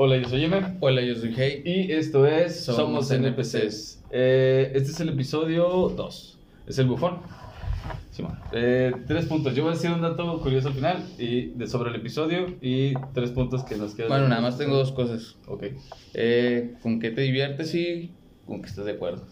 Hola, yo soy Yemer. Hola, yo soy Hey. Y esto es Somos, Somos NPCs. Eh, este es el episodio 2. Es el bufón. Simón. Eh, tres puntos. Yo voy a decir un dato curioso al final y de sobre el episodio y tres puntos que nos quedan. Bueno, nada más tengo dos cosas. Ok. Eh, ¿Con qué te diviertes y con qué estás de acuerdo?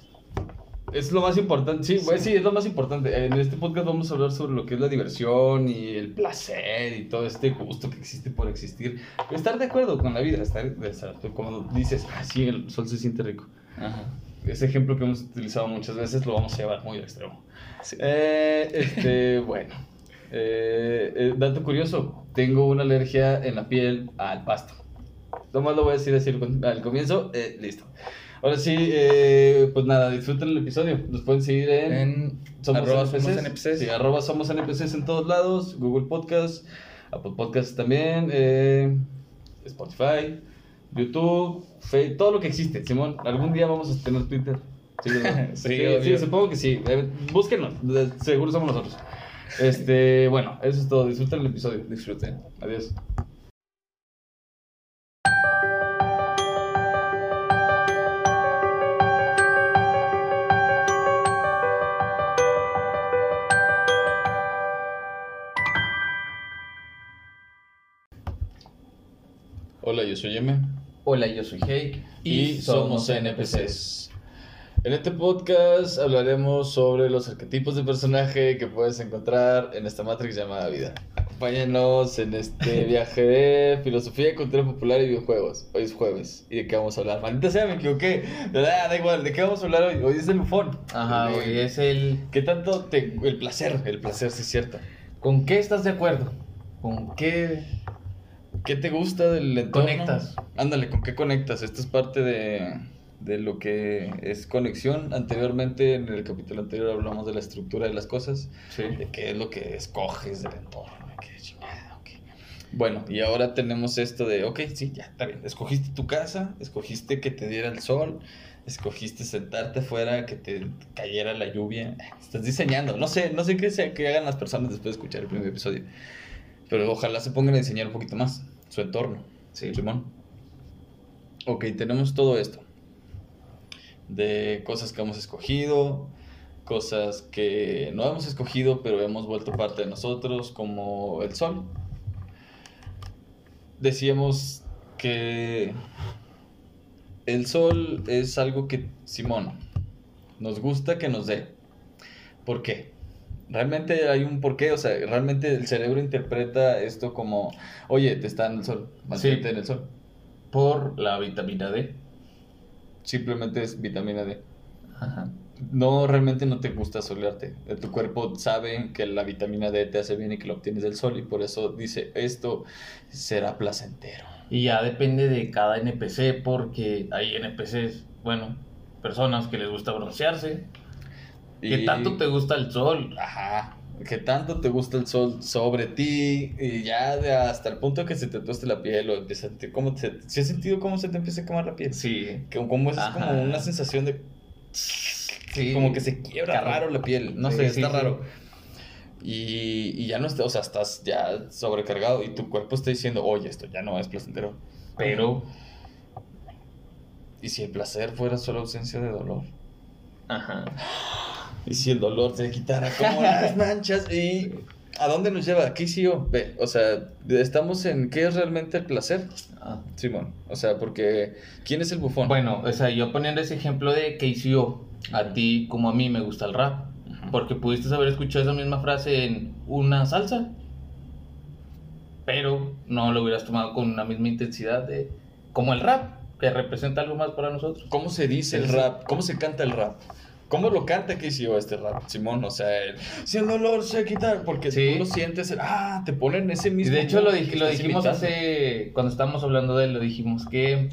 Es lo más importante, sí, güey, sí, es lo más importante. En este podcast vamos a hablar sobre lo que es la diversión y el placer y todo este gusto que existe por existir. Estar de acuerdo con la vida, estar, estar como dices, ah, sí, el sol se siente rico. Ajá. Ese ejemplo que hemos utilizado muchas veces lo vamos a llevar muy al extremo. Sí. Eh, este, bueno, eh, eh, dato curioso, tengo una alergia en la piel al pasto. Nomás lo voy a decir al al comienzo, eh, listo. Ahora sí, eh, pues nada, disfruten el episodio. Nos pueden seguir en, En arroba somos NPCs. Sí, arroba somos NPCs en todos lados, Google Podcast, Apple Podcast también, eh, Spotify, YouTube, Facebook, todo lo que existe. Simón, algún día vamos a tener Twitter. Sí, supongo que sí. Eh, búsquenos, seguro somos nosotros. Este, bueno, eso es todo. Disfruten el episodio. Disfruten. Adiós. Hola, yo soy M Hola, yo soy Hey. y somos NPCs. En este podcast hablaremos sobre los arquetipos de personaje que puedes encontrar en esta Matrix llamada vida. Acompáñenos en este viaje de filosofía, cultura popular y videojuegos. Hoy es jueves. ¿Y de qué vamos a hablar? Maldita sea, me equivoqué. Da, da igual, ¿de qué vamos a hablar hoy? Hoy es el bufón. Ajá, hoy es el. ¿Qué tanto te... El placer, el placer, sí es cierto. ¿Con qué estás de acuerdo? ¿Con qué ¿Qué te gusta del entorno? conectas? Ándale, ¿con qué conectas? Esto es parte de, de lo que es conexión. Anteriormente, en el capítulo anterior, hablamos de la estructura de las cosas, Sí. de qué es lo que escoges del entorno, de qué chingada, ok. Bueno, y ahora tenemos esto de, ok, sí, ya, está bien. Escogiste tu casa, escogiste que te diera el sol, escogiste sentarte afuera, que te cayera la lluvia. Estás diseñando, no sé, no sé qué, sea, qué hagan las personas después de escuchar el primer episodio. Pero ojalá se pongan a diseñar un poquito más su entorno. Sí. Simón. Ok, tenemos todo esto. De cosas que hemos escogido, cosas que no hemos escogido, pero hemos vuelto parte de nosotros, como el sol. Decíamos que el sol es algo que, Simón, nos gusta que nos dé. ¿Por qué? Realmente hay un porqué, o sea, realmente el cerebro interpreta esto como, oye, te está dando el sol, mantente en el sol. Por la vitamina D. Simplemente es vitamina D. Ajá. No, realmente no te gusta solearte. Tu cuerpo sabe que la vitamina D te hace bien y que lo obtienes del sol y por eso dice, esto será placentero. Y ya depende de cada NPC, porque hay NPCs, bueno, personas que les gusta broncearse. ¿Qué Y- tanto te gusta el sol? Ajá. Que tanto te gusta el sol sobre ti y ya de hasta el punto que se te tueste la piel o empieza a sentir cómo te... ¿Sí has sentido cómo se te empieza a quemar la piel? Sí. Que como es Ajá. como una sensación de... Sí. Como que se quiebra Carro. raro la piel. No Sí, sé, sí, está raro. Y, y ya no está, o sea, estás ya sobrecargado y tu cuerpo está diciendo, oye, esto ya no es placentero. Pero, ¿Y si el placer fuera solo ausencia de dolor? ajá. ¿Y si el dolor se quitara como las manchas? ¿Y a dónde nos lleva? ¿Qué hizo? Ve, o sea, estamos en qué es realmente el placer, Ah. Simón. O sea, porque ¿quién es el bufón? Bueno, o sea, yo poniendo ese ejemplo de KCO, a ti como a mí me gusta el rap, porque pudiste haber escuchado esa misma frase en una salsa, pero no lo hubieras tomado con una misma intensidad de como el rap, que representa algo más para nosotros. ¿Cómo se dice el rap? ¿Cómo se canta el rap? ¿Cómo lo canta KCO este rap, Simón? O sea, el, si el dolor se quita, porque Sí. tú lo sientes, el- ah, te ponen ese Y mismo. de hecho lo, que dijimos imitando. hace, cuando estábamos hablando de él, lo dijimos que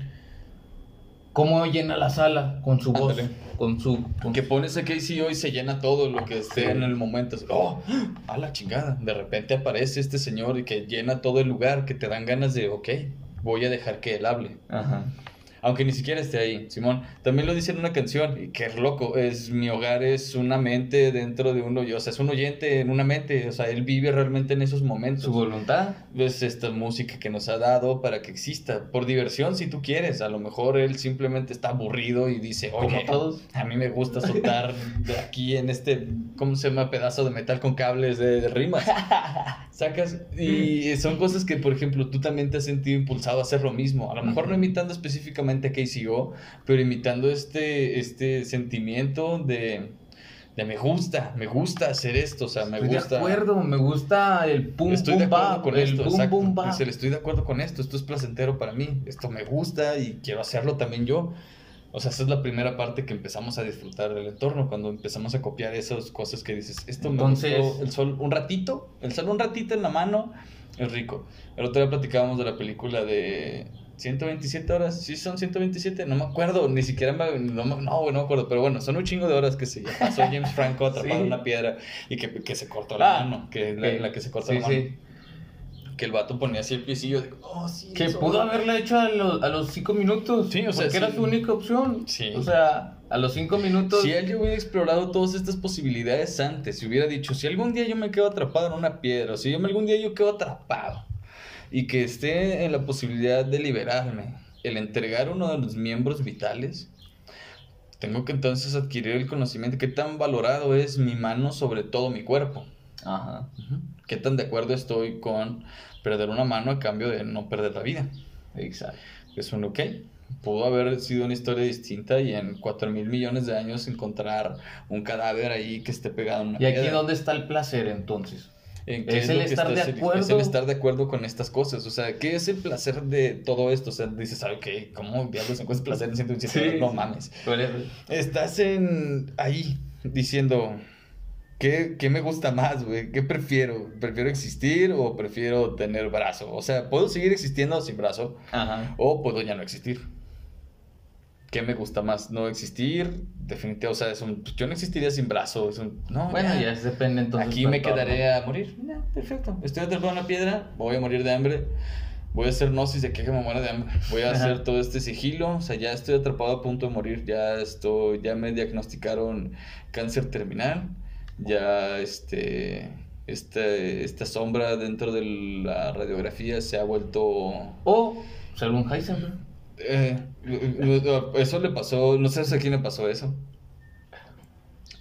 cómo llena la sala con su voz, con su... con Que su- pones a KCO y se llena todo lo que esté Sí. en el momento. Oh, a la chingada. De repente aparece este señor y que llena todo el lugar, que te dan ganas de, ok, voy a dejar que él hable. Ajá. Aunque ni siquiera esté ahí, Simón. También lo dice en una canción, y que loco, es mi hogar es una mente dentro de uno, o sea, es un oyente en una mente, o sea, él vive realmente en esos momentos. Su voluntad. Es esta música que nos ha dado para que exista, por diversión si tú quieres, a lo mejor él simplemente está aburrido y dice, oye, todos. a mí me gusta soltar de aquí en este, ¿cómo se llama? Pedazo de metal con cables de, de rimas. Sacas, y son cosas que, por ejemplo, tú también te has sentido impulsado a hacer lo mismo. A lo mejor no imitando específicamente a KCO, pero imitando este, este sentimiento de, de me gusta, me gusta hacer esto, o sea, me Estoy gusta. de acuerdo, me gusta el pum Estoy de acuerdo con esto, exacto. estoy de acuerdo con esto, esto es placentero para mí, esto me gusta y quiero hacerlo también yo. O sea, esa es la primera parte que empezamos a disfrutar del entorno, cuando empezamos a copiar esas cosas que dices, esto Entonces- me gustó, el sol un ratito, el sol un ratito en la mano, es rico. El otro día platicábamos de la película de 127 horas, sí son 127, no me acuerdo, ni siquiera me, no, me- no, no me acuerdo, pero bueno, son un chingo de horas que se pasó James Franco atrapado Sí. en una piedra y que, que se cortó la Ah, mano, que la, que- la que se cortó sí, la mano. sí. Que el vato ponía así el piecillo, digo, oh, sí. Que eso". pudo haberla hecho a los, a los cinco minutos. Sí, o sea, Porque era su única opción. Sí. O sea, a los cinco minutos. Si él ya hubiera explorado todas estas posibilidades antes, si hubiera dicho, si algún día yo me quedo atrapado en una piedra, o si yo algún día yo quedo atrapado, y que esté en la posibilidad de liberarme, el entregar uno de los miembros vitales, tengo que entonces adquirir el conocimiento qué tan valorado es mi mano sobre todo mi cuerpo. Ajá. ¿Qué tan de acuerdo estoy con perder una mano a cambio de no perder la vida? Exacto. Es un ok. Pudo haber sido una historia distinta y en 4 mil millones de años encontrar un cadáver ahí que esté pegado en una ¿Y aquí piedra. dónde está el placer entonces? ¿En qué es lo el que estar de estás- Es acuerdo? el estar de acuerdo con estas cosas. O sea, ¿qué es el placer de todo esto? O sea, dices, ¿sabes qué? ¿Cómo diablos encuentras placer en 127 Sí. No mames. Estás en ahí diciendo, ¿qué, qué me gusta más, güey? ¿Qué prefiero? ¿Prefiero existir o prefiero tener brazo? O sea, ¿puedo seguir existiendo sin brazo? Ajá. O puedo ya no existir. ¿Qué me gusta más? No existir, definitivamente, o sea, es un, pues, yo no existiría sin brazo, es un, no, Bueno, ya. ya, depende entonces. Aquí me quedaré a morir. Perfecto. Estoy atrapado en una piedra, voy a morir de hambre. Voy a hacer gnosis de que me muera de hambre. Voy a hacer todo este sigilo. O sea, ya estoy atrapado a punto de morir. Ya estoy, ya me diagnosticaron cáncer terminal. Ya este, este, esta sombra dentro de la radiografía se ha vuelto O ser un Heisenberg. Eh, eso le pasó, no sé a quién le pasó eso.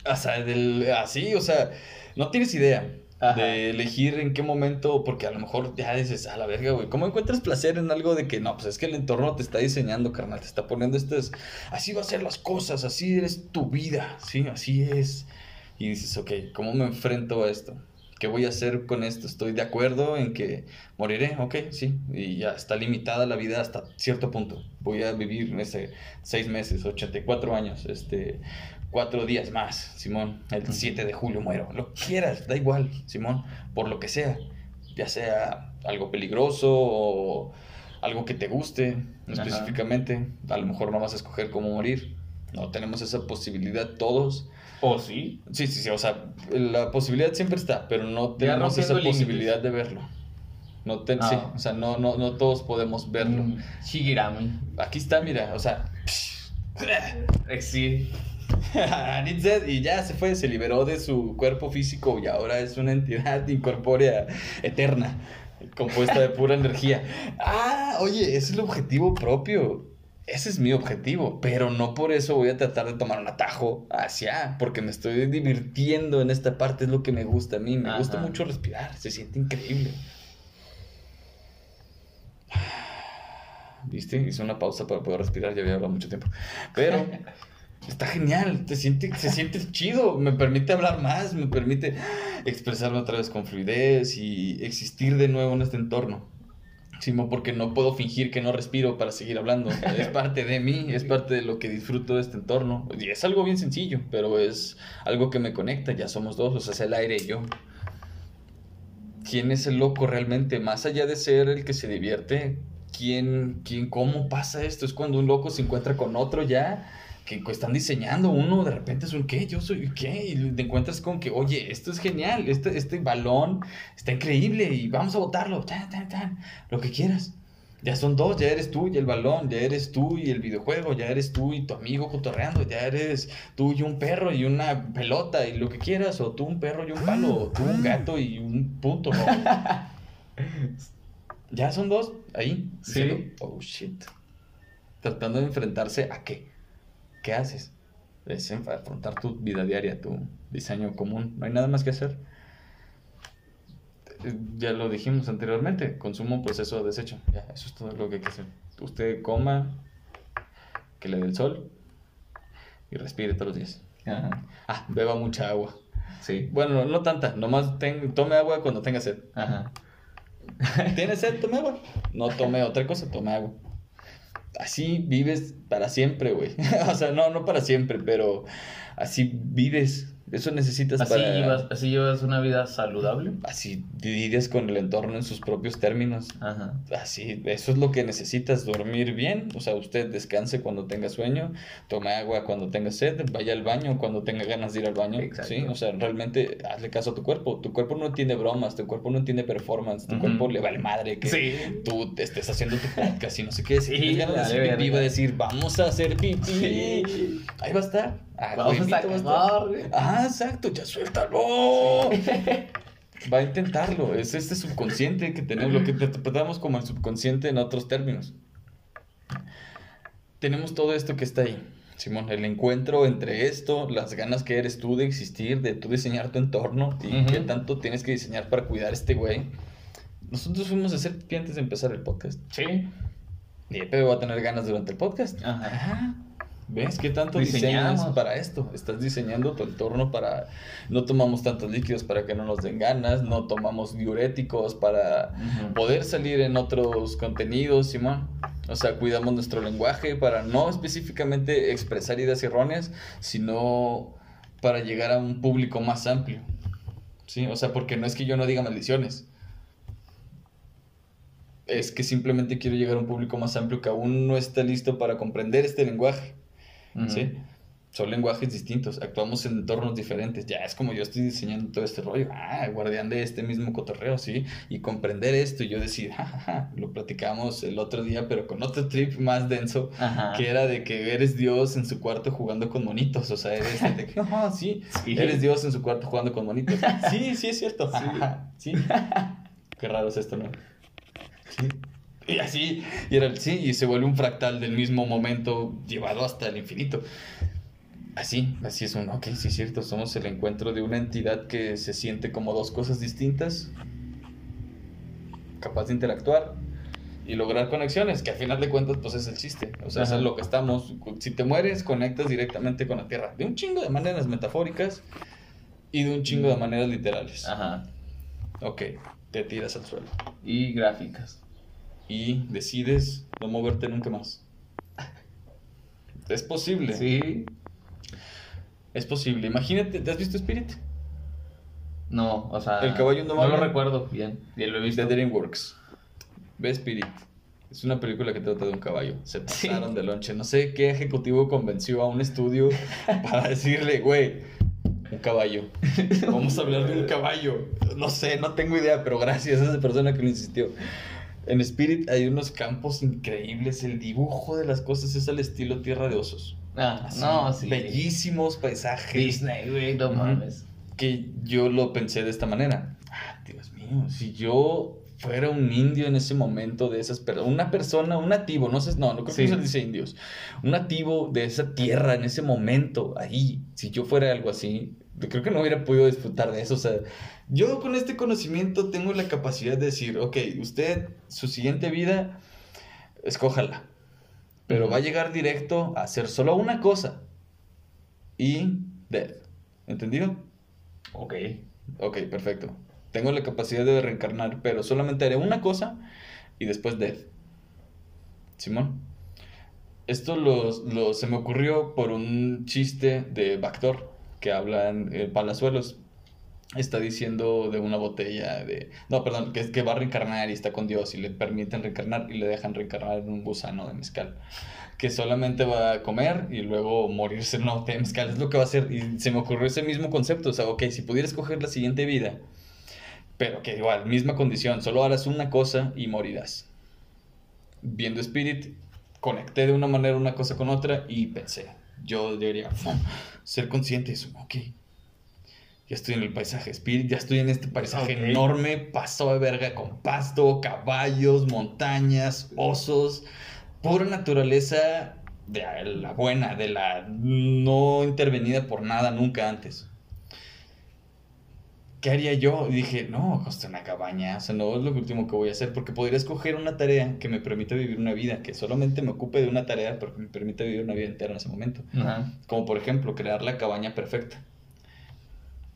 O sea, del, así, o sea, no tienes idea Ajá. de elegir en qué momento, porque a lo mejor ya dices, a la verga, güey, ¿cómo encuentras placer en algo de que no? Pues es que el entorno te está diseñando, carnal, te está poniendo estas, así va a ser las cosas, así eres tu vida, sí, así es. Y dices, ok, ¿cómo me enfrento a esto? ¿Qué voy a hacer con esto? Estoy de acuerdo en que moriré, ok, sí, y ya está limitada la vida hasta cierto punto. Voy a vivir, no sé, seis meses, 84 años, este, cuatro días más, Simón. El 7 de julio muero, lo quieras, da igual, Simón, por lo que sea, ya sea algo peligroso o algo que te guste Ajá. específicamente. A lo mejor no vas a escoger cómo morir. No tenemos esa posibilidad todos. O sí. Sí, sí, sí, o sea, la posibilidad siempre está, pero no tenemos esa límites. posibilidad de verlo. No ten- Ah. sí, o sea, no, no, no todos podemos verlo. Mm, Shigirami. Aquí está, mira, o sea, Sí. y ya se fue, se liberó de su cuerpo físico y ahora es una entidad incorpórea eterna, compuesta de pura energía. Ah, oye, ese es el objetivo propio. Ese es mi objetivo, pero no por eso voy a tratar de tomar un atajo hacia, porque me estoy divirtiendo en esta parte, es lo que me gusta a mí. Me gusta mucho respirar, se siente increíble. ¿Viste? Hice una pausa para poder respirar, ya había hablado mucho tiempo. Pero está genial, te siente, se siente chido, me permite hablar más, me permite expresarme otra vez con fluidez y existir de nuevo en este entorno. Simo, porque no puedo fingir que no respiro para seguir hablando. Es parte de mí, es parte de lo que disfruto de este entorno. Y es algo bien sencillo, pero es algo que me conecta, ya somos dos, o sea, es el aire y yo. ¿Quién es el loco realmente? Más allá de ser el que se divierte, ¿quién, quién, cómo pasa esto? Es cuando un loco se encuentra con otro ya, que están diseñando uno, de repente es un ¿qué? Yo soy ¿qué? Y te encuentras con que, oye, esto es genial, este, este balón está increíble y vamos a botarlo, tan, tan, tan, lo que quieras. Ya son dos, ya eres tú y el balón, ya eres tú y el videojuego, ya eres tú y tu amigo cotorreando, ya eres tú y un perro y una pelota y lo que quieras, o tú un perro y un palo, o tú un gato y un punto, ¿no? ya son dos, ahí. Sí. diciendo, Oh, shit. Tratando de enfrentarse a qué. ¿Qué haces? Es afrontar tu vida diaria, tu diseño común. No hay nada más que hacer. Eh, Ya lo dijimos anteriormente, consumo, proceso, desecho. Ya, eso es todo lo que hay que hacer. Usted coma, que le dé el sol y respire todos los días. Ajá. Ah, beba mucha agua. Sí. Bueno, no tanta, nomás ten- tome agua cuando tenga sed. Ajá. ¿Tiene sed? Tome agua. No tome otra cosa, tome agua. Así vives para siempre, güey. o sea, no, no para siempre, pero así vives. Eso necesitas Así, para... llevas, así llevas una vida saludable. Así lidias con el entorno en sus propios términos. Ajá. Así, eso es lo que necesitas, dormir bien. O sea, usted descanse cuando tenga sueño, tome agua cuando tenga sed, vaya al baño cuando tenga ganas de ir al baño. Exacto. Sí, o sea, realmente hazle caso a tu cuerpo. Tu cuerpo no tiene bromas, tu cuerpo no tiene performance, tu Ujú. cuerpo le vale madre que Sí. tú te estés haciendo tu podcast y no sé qué. Si Sí, ganas de hacer pipí, va a decir, vamos a hacer pipí. Sí. Ahí va a estar. Ah, Vamos güey, a acabar, güey. Ah, exacto, ya suéltalo. Va a intentarlo. Es este subconsciente que tenemos, lo que interpretamos como el subconsciente en otros términos. Tenemos todo esto que está ahí, Simón. El encuentro entre esto, las ganas que eres tú de existir, de tú diseñar tu entorno y qué tanto tienes que diseñar para cuidar a este güey. Nosotros fuimos a hacer antes de empezar el podcast. Sí. Y Pepe va a tener ganas durante el podcast. Ajá. Ajá. ¿Ves qué tanto Diseñamos. diseñas para esto? Estás diseñando tu entorno para... No tomamos tantos líquidos para que no nos den ganas, no tomamos diuréticos para poder salir en otros contenidos, Simón. O sea, cuidamos nuestro lenguaje para no específicamente expresar ideas erróneas, sino para llegar a un público más amplio. Sí, o sea, porque no es que yo no diga maldiciones. Es que simplemente quiero llegar a un público más amplio que aún no está listo para comprender este lenguaje. Son lenguajes distintos, actuamos en entornos diferentes. Ya es como yo estoy diseñando todo este rollo, ah, guardián de este mismo cotorreo, ¿sí? Y comprender esto y yo decir, jajaja, lo platicamos el otro día, pero con otro trip más denso, Ajá. que era de que eres Dios en su cuarto jugando con monitos, o sea, eres de que, "Ah, sí, Sí. eres Dios en su cuarto jugando con monitos. Sí, sí es cierto. Sí. Qué raro es esto, ¿no? Sí. Y así, y era sí, y se vuelve un fractal del mismo momento llevado hasta el infinito. Así, así es un, ok, sí es cierto, somos el encuentro de una entidad que se siente como dos cosas distintas, capaz de interactuar y lograr conexiones, que al final de cuentas, pues es el chiste. O sea, eso es lo que estamos. Si te mueres, conectas directamente con la Tierra, de un chingo de maneras metafóricas y de un chingo de maneras literales. Ajá. Ok, te tiras al suelo Y gráficas. Y decides no moverte nunca más. Es posible. Sí. Es posible. Imagínate, ¿te has visto Spirit? No, o sea. El caballo No indomable. lo recuerdo bien. Ya lo he visto. De DreamWorks. Ve Spirit. Es una película que trata de un caballo. Se Sí. pasaron de lonche. No sé qué ejecutivo convenció a un estudio para decirle, güey, un caballo. Vamos a hablar de un caballo. No sé, no tengo idea, pero gracias a esa persona que lo insistió. En Spirit hay unos campos increíbles. El dibujo de las cosas es al estilo Tierra de Osos. Ah, Así, no, sí. Bellísimos paisajes. Disney, güey, no mames. que yo lo pensé de esta manera. Ah, Dios mío, si yo fuera un indio en ese momento de esas personas, una persona, un nativo, no sé, no, no creo Sí. que se dice indios, un nativo de esa tierra en ese momento, ahí, si yo fuera algo así, creo que no hubiera podido disfrutar de eso, o sea, yo con este conocimiento tengo la capacidad de decir, ok, usted, su siguiente vida, escójala, pero va a llegar directo a hacer solo una cosa y dead, ¿entendido? Ok. Ok, perfecto. Tengo la capacidad de reencarnar, pero solamente haré una cosa y después death. Simón. Esto lo, lo- se me ocurrió por un chiste de Bactor que habla en eh, Palazuelos. Está diciendo de una botella de... No, perdón, que, que va a reencarnar y está con Dios y le permiten reencarnar y le dejan reencarnar en un gusano de mezcal. Que solamente va a comer y luego morirse en una botella de mezcal. Es lo que va a hacer. Y se me ocurrió ese mismo concepto. O sea, ok, si pudiera escoger la siguiente vida, pero que igual, misma condición, solo harás una cosa y morirás. viendo Spirit, conecté de una manera una cosa con otra y pensé, yo debería ser consciente de eso, ok. Ya estoy en el paisaje Spirit, ya estoy en este paisaje Ok. enorme, paso de verga con pasto, caballos, montañas, osos, pura naturaleza de la buena, de la no intervenida por nada nunca antes. ¿Qué haría yo? Y dije, no, costa una cabaña, o sea, no es lo último que voy a hacer, porque podría escoger una tarea que me permita vivir una vida, que solamente me ocupe de una tarea, pero que me permita vivir una vida entera en ese momento. Como por ejemplo, crear la cabaña perfecta.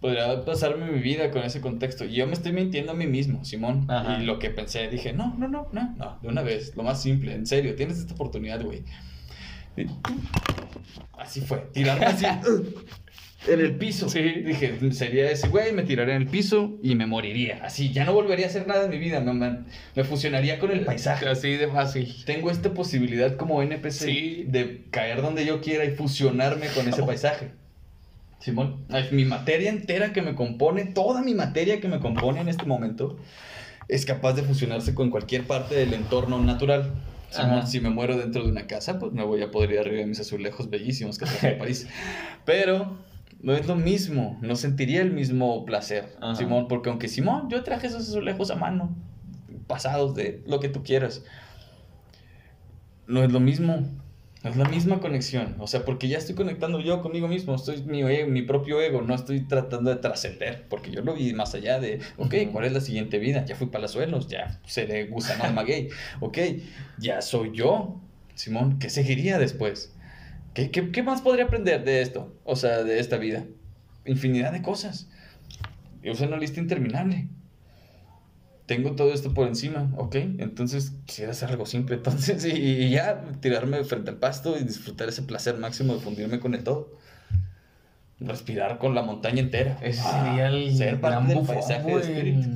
Podría pasarme mi vida con ese contexto. Y yo me estoy mintiendo a mí mismo, Simón. Ajá. Y lo que pensé, dije, no, no, no, no, no, de una vez, lo más simple, en serio, tienes esta oportunidad, güey. Y- Así fue, tirarme así en el piso. Sí. Dije, sería ese güey, me tiraría en el piso y me moriría. Así, ya no volvería a hacer nada en mi vida, me, me, me fusionaría con el paisaje. Así de fácil. Tengo esta posibilidad como NPC Sí. de caer donde yo quiera y fusionarme con ese paisaje. Simón, mi materia entera que me compone, toda mi materia que me compone en este momento, es capaz de fusionarse con cualquier parte del entorno natural. Simón, si me muero dentro de una casa, pues me voy a poder ir arriba de mis azulejos bellísimos que traje de París. Pero no es lo mismo, no sentiría el mismo placer, Ajá. Simón, porque aunque Simón, yo traje esos azulejos a mano, pasados de lo que tú quieras no es lo mismo. No es la misma conexión. O sea, porque ya estoy conectando yo conmigo mismo. Estoy mi, e- mi propio ego. No estoy tratando de trascender. Porque yo lo vi más allá de, ok. ¿cuál es la siguiente vida? Ya fui palazuelos. Ya seré gusano alma gay. Ok, ya soy yo. Simón, ¿qué seguiría después? ¿Qué, qué, qué más podría aprender de esto? O sea, de esta vida. Infinidad de cosas. Yo soy una lista interminable tengo todo esto por encima, ¿ok? Entonces quisiera hacer algo simple, entonces, y, y ya tirarme frente al pasto y disfrutar ese placer máximo de fundirme con el todo. Respirar con la montaña entera. Ese Ah, sería el ser parte gran del paisaje de espíritu.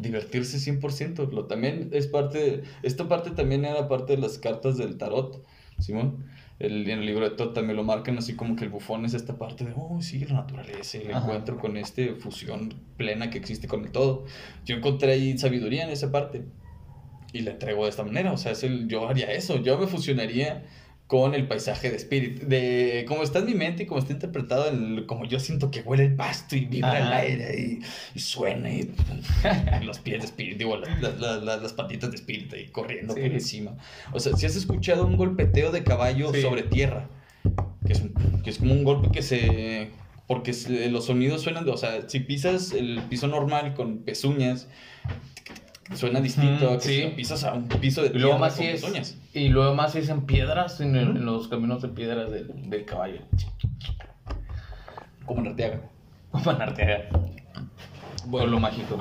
Divertirse 100%. Lo, también es parte, de- esta parte también era parte de las cartas del tarot, Simón. El, en el libro de Tot también lo marcan así como que el bufón es esta parte de, oh, sí, la naturaleza, el Ajá. encuentro con esta fusión plena que existe con el todo. Yo encontré ahí sabiduría en esa parte y la entrego de esta manera. O sea, es el, yo haría eso. Yo me fusionaría con el paisaje de Spirit. De como está en mi mente y como está interpretado, el- como yo siento que huele el pasto y vibra el Ajá. aire y, y suena y los pies de Spirit, digo, las, las- las- las- patitas de Spirit ahí corriendo Sí. por encima. O sea, si has escuchado un golpeteo de caballo Sí. sobre tierra, que es, que es como un golpe que se... Porque los sonidos suenan, de- o sea, si pisas el piso normal con pezuñas, suena distinto a que sí. si lo pisas a un piso de Y luego más con si es, pezuñas. y luego más si es en piedras, en, el- Ujú. en los caminos de piedras del, del caballo. Como en Arteaga. Como en Arteaga. Pueblo mágico.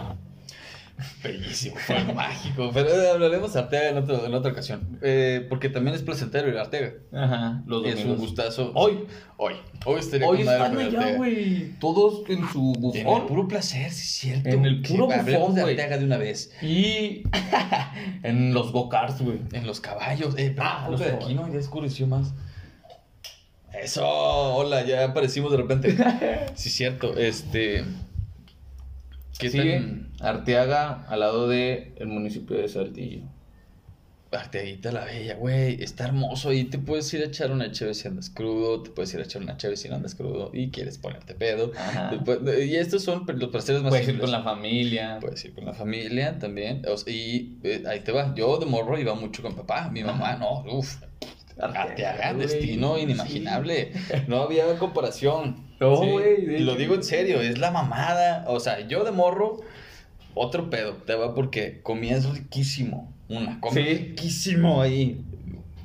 Bellísimo, fue mágico. Pero eh, hablaremos de Arteaga en, otro- en otra ocasión. Eh, porque también es placentero a Arteaga. Ajá. Los Es un domingos. gustazo. Hoy. Hoy. Hoy estaría Hoy con madre están por allá, Arteaga. güey. Todos en su En el bufón. puro placer, sí es cierto. En el Que puro hablemos bufón, de. Arteaga de una vez. Y en los go-karts, güey. En los caballos. Eh, pero Ah, los de aquí no, ya oscureció más. Eso, hola, ya aparecimos de repente. sí, cierto. Este. ¿Qué Sí. Arteaga, al lado del el municipio de Saltillo. Arteaguita la Bella, güey, está hermoso. Ahí te puedes ir a echar una chévere si andas crudo, te puedes ir a echar una chévere si no andas crudo y quieres ponerte pedo. Y estos son los placeres más Puedes ir con la familia. Puedes ir con la familia también. o sea, y eh, ahí te va. Yo de morro iba mucho con papá. Mi mamá, Ajá. no, uff. Arteaga, destino Sí. inimaginable. No había comparación. No, Sí, güey, y Lo digo en serio, es la mamada. O sea, yo de morro, otro pedo. Te va porque comías riquísimo. Una, comes Sí. riquísimo ahí.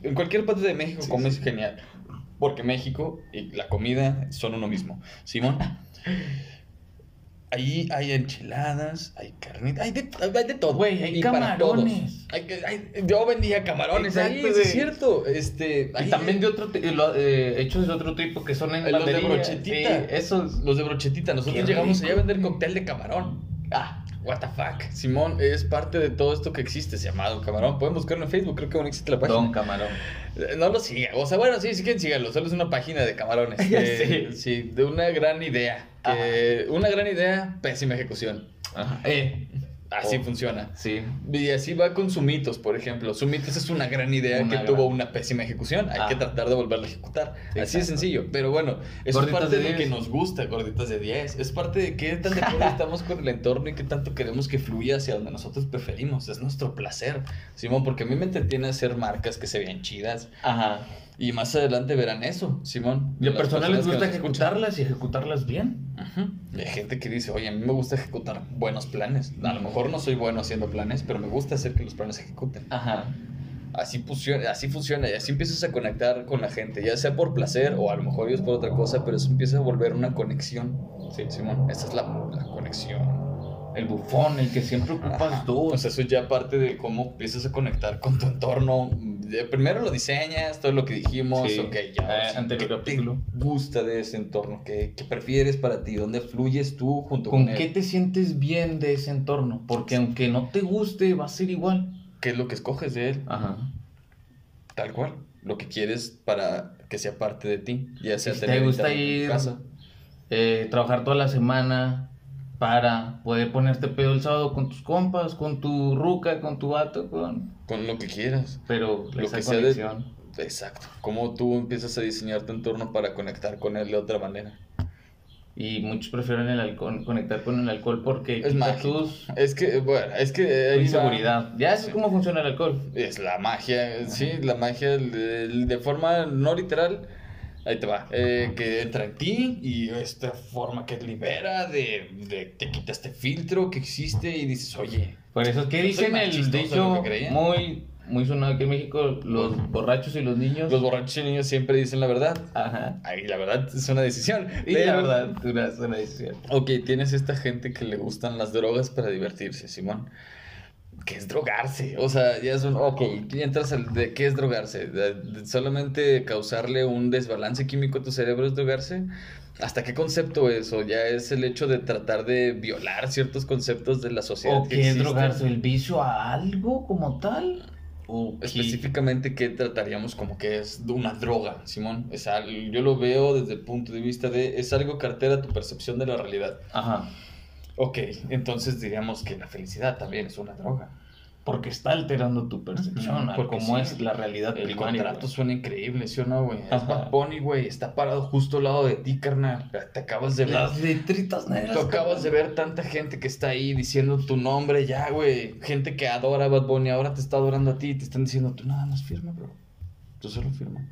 En cualquier parte de México Sí, comes sí. genial. Porque México y la comida son uno mismo. Simón. Ahí hay enchiladas, hay carnitas, hay de, hay de todo. Güey, hay Y camarones. Hay hay- yo vendía camarones ahí, sí es cierto. Este, Y también de otro, eh, lo- eh, hechos de otro tipo que son en Los de brochetita. Sí, esos. Los de brochetita. Nosotros Qué llegamos rico, allá a vender cóctel de camarón. Ah, What the fuck. Simón es parte de todo esto que existe, se llama Don Camarón. Pueden buscarlo en Facebook, creo que aún existe la página. Don Camarón. No lo sigan. O sea, bueno, sí, sí quieren síganlo. Solo es una página de camarones. Ya Eh. Sí, de una gran idea. Que, una gran idea, pésima ejecución. Ajá. Eh, Así Oh. funciona. Sí. Y así va con Sumitos, por ejemplo. Sumitos es una gran idea Una que gran. tuvo una pésima ejecución. Hay Ah. que tratar de volverla a ejecutar. Así de Exacto. sencillo. Pero bueno, es parte de de, lo que 10. nos gusta, gorditas de 10. Es parte de qué tan de acuerdo estamos con el entorno y qué tanto queremos que fluya hacia donde nosotros preferimos. Es nuestro placer, Simón, porque a mí me entretiene hacer marcas que se vean chidas. Ajá. Y más adelante verán eso, Simón. Y a personas les gusta ejecutarlas y ejecutarlas bien. Y hay gente que dice, oye, a mí me gusta ejecutar buenos planes. A lo mejor no soy bueno haciendo planes, pero me gusta hacer que los planes se ejecuten. Ajá. Así funciona, así funciona y así empiezas a conectar con la gente, ya sea por placer o a lo mejor ellos por otra cosa, pero eso empieza a volver una conexión. Sí, Simón, esa es la, la conexión. El bufón, el que siempre ocupas Ajá. tú. O sea, eso ya parte de cómo empiezas a conectar con tu entorno. De- Primero lo diseñas, todo lo que dijimos, Sí. ok, ya. Eh, anterior ¿Qué capítulo. te gusta de ese entorno? ¿Qué, qué prefieres para ti? ¿Dónde fluyes tú junto con, ¿Con él? qué te sientes bien de ese entorno? Porque aunque no te guste, va a ser igual. ¿Qué es lo que escoges de él? Ajá. Tal cual. Lo que quieres para que sea parte de ti. Ya sea Si tener te gusta internet en tu ir, casa. eh, trabajar toda la semana para poder ponerte pedo el sábado con tus compas, con tu ruca, con tu vato, con... Con lo que quieras. Pero Lo esa que sea de-. Exacto. Cómo tú empiezas a diseñar tu entorno para conectar con él de otra manera. Y muchos prefieren el alcohol, conectar con el alcohol porque Es tus, Es que, bueno, es que va- inseguridad. Ya es Sí. cómo funciona el alcohol. Es la magia, sí, la magia de, de forma no literal. Ahí te va. eh, que entra en ti y esta forma que libera, de, de te quita este filtro que existe y dices, oye, Por eso es que dicen el dicho muy, muy sonado aquí en México, los borrachos y los niños. los borrachos y niños siempre dicen la verdad. Ajá. Ahí la verdad es una decisión. Y pero- la verdad, una, es una decisión. Ok, tienes esta gente que le gustan las drogas para divertirse, Simón. ¿Qué es drogarse? O sea, ya es un... Ok, entras al de qué es drogarse. De- de solamente causarle un desbalance químico a tu cerebro es drogarse. ¿Hasta qué concepto es? ¿O ya es el hecho de tratar de violar ciertos conceptos de la sociedad? ¿O que qué es drogarse? ¿El vicio a algo como tal? ¿O? Específicamente, ¿qué trataríamos como que es una droga, Simón? Es al- yo lo veo desde el punto de vista de... Es algo que altera tu percepción de la realidad. Ajá. Ok, entonces diríamos que la felicidad también es una droga. Porque está alterando tu percepción porque cómo sí. es la realidad El primaria. contrato suena increíble, ¿sí o no, güey? Es. Bad Bunny, güey, está parado justo al lado de ti, carnal. Te acabas de ver. Las letritas negras. Tú acabas de ver tanta gente que está ahí diciendo tu nombre ya, güey. Gente que adora a Bad Bunny, ahora te está adorando a ti y te están diciendo, tú nada más firma, bro. Tú solo firma.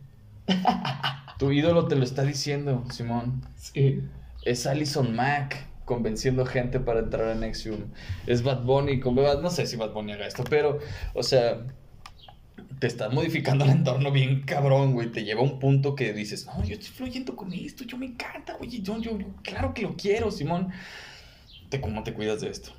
tu ídolo te lo está diciendo, Simón. Sí. Es Allison Mack convenciendo gente para entrar a Nexium. Es Bad Bunny, con- no sé si Bad Bunny haga esto, pero, o sea, te estás modificando el entorno bien cabrón, güey. Te lleva a un punto que dices, no, yo estoy fluyendo con esto, yo me encanta, güey. Yo, yo, yo, claro que lo quiero, Simón. ¿Te, ¿Cómo te cuidas de esto?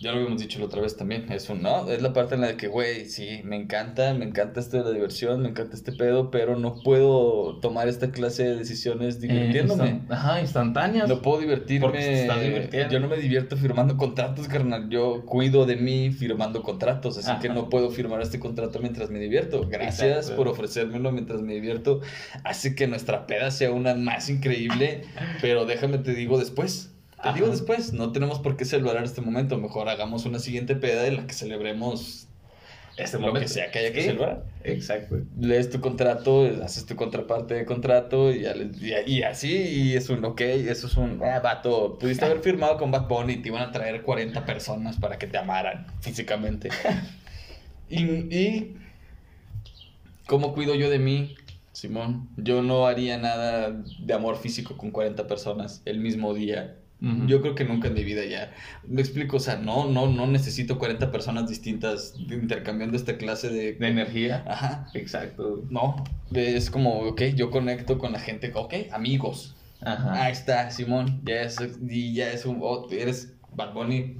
Ya lo habíamos dicho la otra vez también. Es un, no, es la parte en la que, güey, sí, me encanta, me encanta esto de la diversión, me encanta este pedo, pero no puedo tomar esta clase de decisiones divirtiéndome. Eh, instan- Ajá, instantáneas. No puedo divertirme. Porque te estás divirtiendo. Yo no me divierto firmando contratos, carnal. Yo cuido de mí firmando contratos. Así Ajá. que no puedo firmar este contrato mientras me divierto. Gracias Exacto. por ofrecérmelo mientras me divierto. Hace que nuestra peda sea una más increíble. pero déjame te digo después. Te Ajá. digo después. No tenemos por qué celebrar este momento. Mejor hagamos una siguiente peda en la que celebremos Este lo que sea que haya que Sí. celebrar Exacto. lees tu contrato, haces tu contraparte de contrato y así, y es un ok, eso es un ah, vato. Pudiste haber firmado con Bad Bunny y te iban a traer 40 personas para que te amaran físicamente. y, y ¿cómo cuido yo de mí, Simón? Yo no haría nada de amor físico con 40 personas el mismo día. Yo creo que nunca en mi vida ya. Me explico, o sea, no, no, no necesito 40 personas distintas intercambiando esta clase de... De energía. Ajá. Exacto. No, es como, ok, yo conecto con la gente, ok, amigos. Ajá. Ahí está, Simón, ya es, y ya es un, oh, eres Bad Bunny,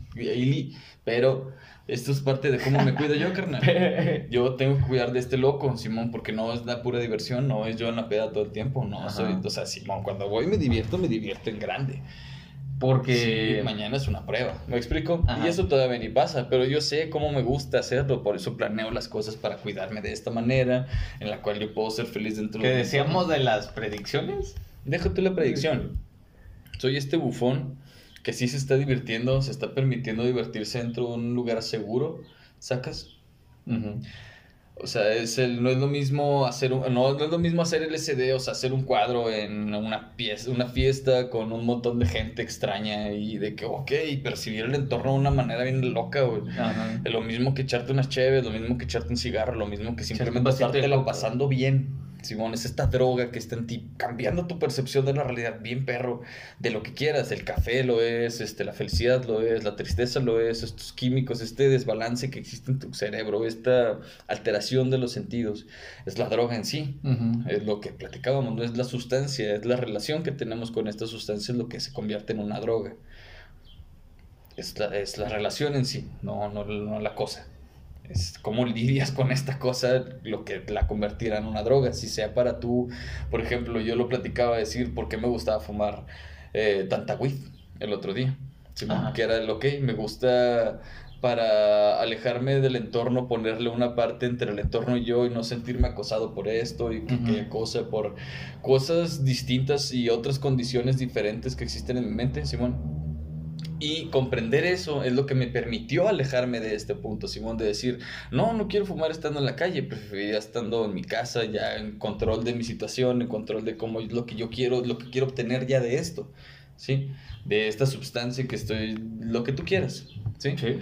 pero esto es parte de cómo me cuido yo, carnal. Yo tengo que cuidar de este loco, Simón, porque no es la pura diversión, no es yo en la peda todo el tiempo, no Ajá. soy, o sea, Simón, cuando voy me divierto, me divierto en grande. Porque Sí, mañana es una prueba, ¿me explico? Ajá. Y eso todavía ni pasa, pero yo sé cómo me gusta hacerlo, por eso planeo las cosas para cuidarme de esta manera, en la cual yo puedo ser feliz dentro que de mi decíamos de las predicciones. Déjate la predicción. Soy este bufón que sí se está divirtiendo, se está permitiendo divertirse dentro de un lugar seguro, ¿sacas? O sea, es el, no es lo mismo hacer un, no, no, es lo mismo hacer LCD, o sea, hacer un cuadro en una, pieza, una fiesta con un montón de gente extraña y de que, ok, percibir el entorno de una manera bien loca, güey. Es lo mismo que echarte unas cheves, lo mismo que echarte un cigarro, lo mismo que simplemente estártela pasando bien. Simón, es esta droga que está en ti, cambiando tu percepción de la realidad, bien perro, de lo que quieras. El café lo es, este, la felicidad lo es, la tristeza lo es, estos químicos, este desbalance que existe en tu cerebro, esta alteración de los sentidos, es la droga en sí. Es lo que platicábamos, no es la sustancia, es la relación que tenemos con esta sustancia, lo que se convierte en una droga. Es la, es la relación en sí, no, no, no la cosa es cómo lidias con esta cosa, lo que la convertirá en una droga, si sea para tú, por ejemplo, yo lo platicaba decir por qué me gustaba fumar eh, tanta weed el otro día, que era lo que me gusta para alejarme del entorno, ponerle una parte entre el entorno y yo y no sentirme acosado por esto y que, cosa por cosas distintas y otras condiciones diferentes que existen en mi mente, Simón. Y comprender eso es lo que me permitió alejarme de este punto, Simón, de decir, no, no quiero fumar estando en la calle, preferiría estando en mi casa, ya en control de mi situación, en control de cómo es lo que yo quiero, lo que quiero obtener ya de esto, ¿sí? De esta sustancia que estoy, lo que tú quieras, ¿sí? Sí.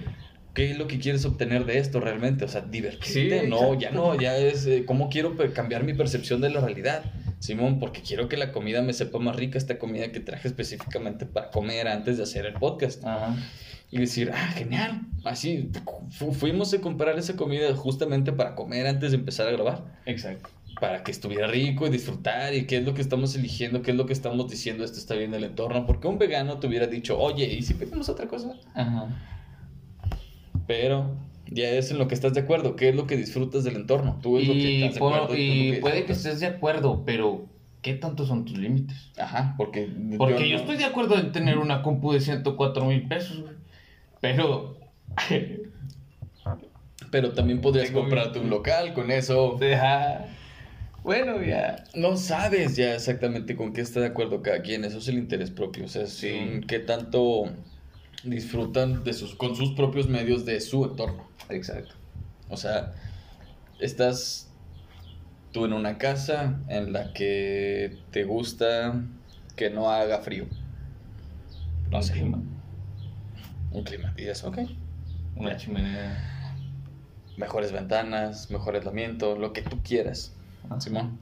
¿Qué es lo que quieres obtener de esto realmente? O sea, divertirte. no, ya no, ya es eh, cómo quiero cambiar mi percepción de la realidad. Simón, porque quiero que la comida me sepa más rica, esta comida que traje específicamente para comer antes de hacer el podcast. Y decir, ah, genial. Así, fuimos a comprar esa comida justamente para comer antes de empezar a grabar. Exacto. Para que estuviera rico y disfrutar y qué es lo que estamos eligiendo, qué es lo que estamos diciendo, esto está bien el entorno. Porque un vegano te hubiera dicho, oye, ¿y si pedimos otra cosa? Ajá. Pero ya es en lo que estás de acuerdo, qué es lo que disfrutas del entorno. Tú es y, lo que estás de acuerdo. Y, puede que estés de acuerdo, pero ¿qué tanto son tus límites? Ajá, porque. Porque yo, estoy de acuerdo en tener una compu de 104 mil pesos, Pero. pero también podrías comprarte un local con eso. Deja. Bueno, ya. No sabes ya exactamente con qué está de acuerdo cada quien. Eso es el interés propio. O sea, sí. qué tanto disfrutan de sus, con sus propios medios de su entorno. Exacto. O sea, estás tú en una casa en la que te gusta que no haga frío. No un sé. Clima. Un clima. Y eso, ok. Una chimenea. Mejores ventanas, mejor aislamiento, lo que tú quieras. Simón,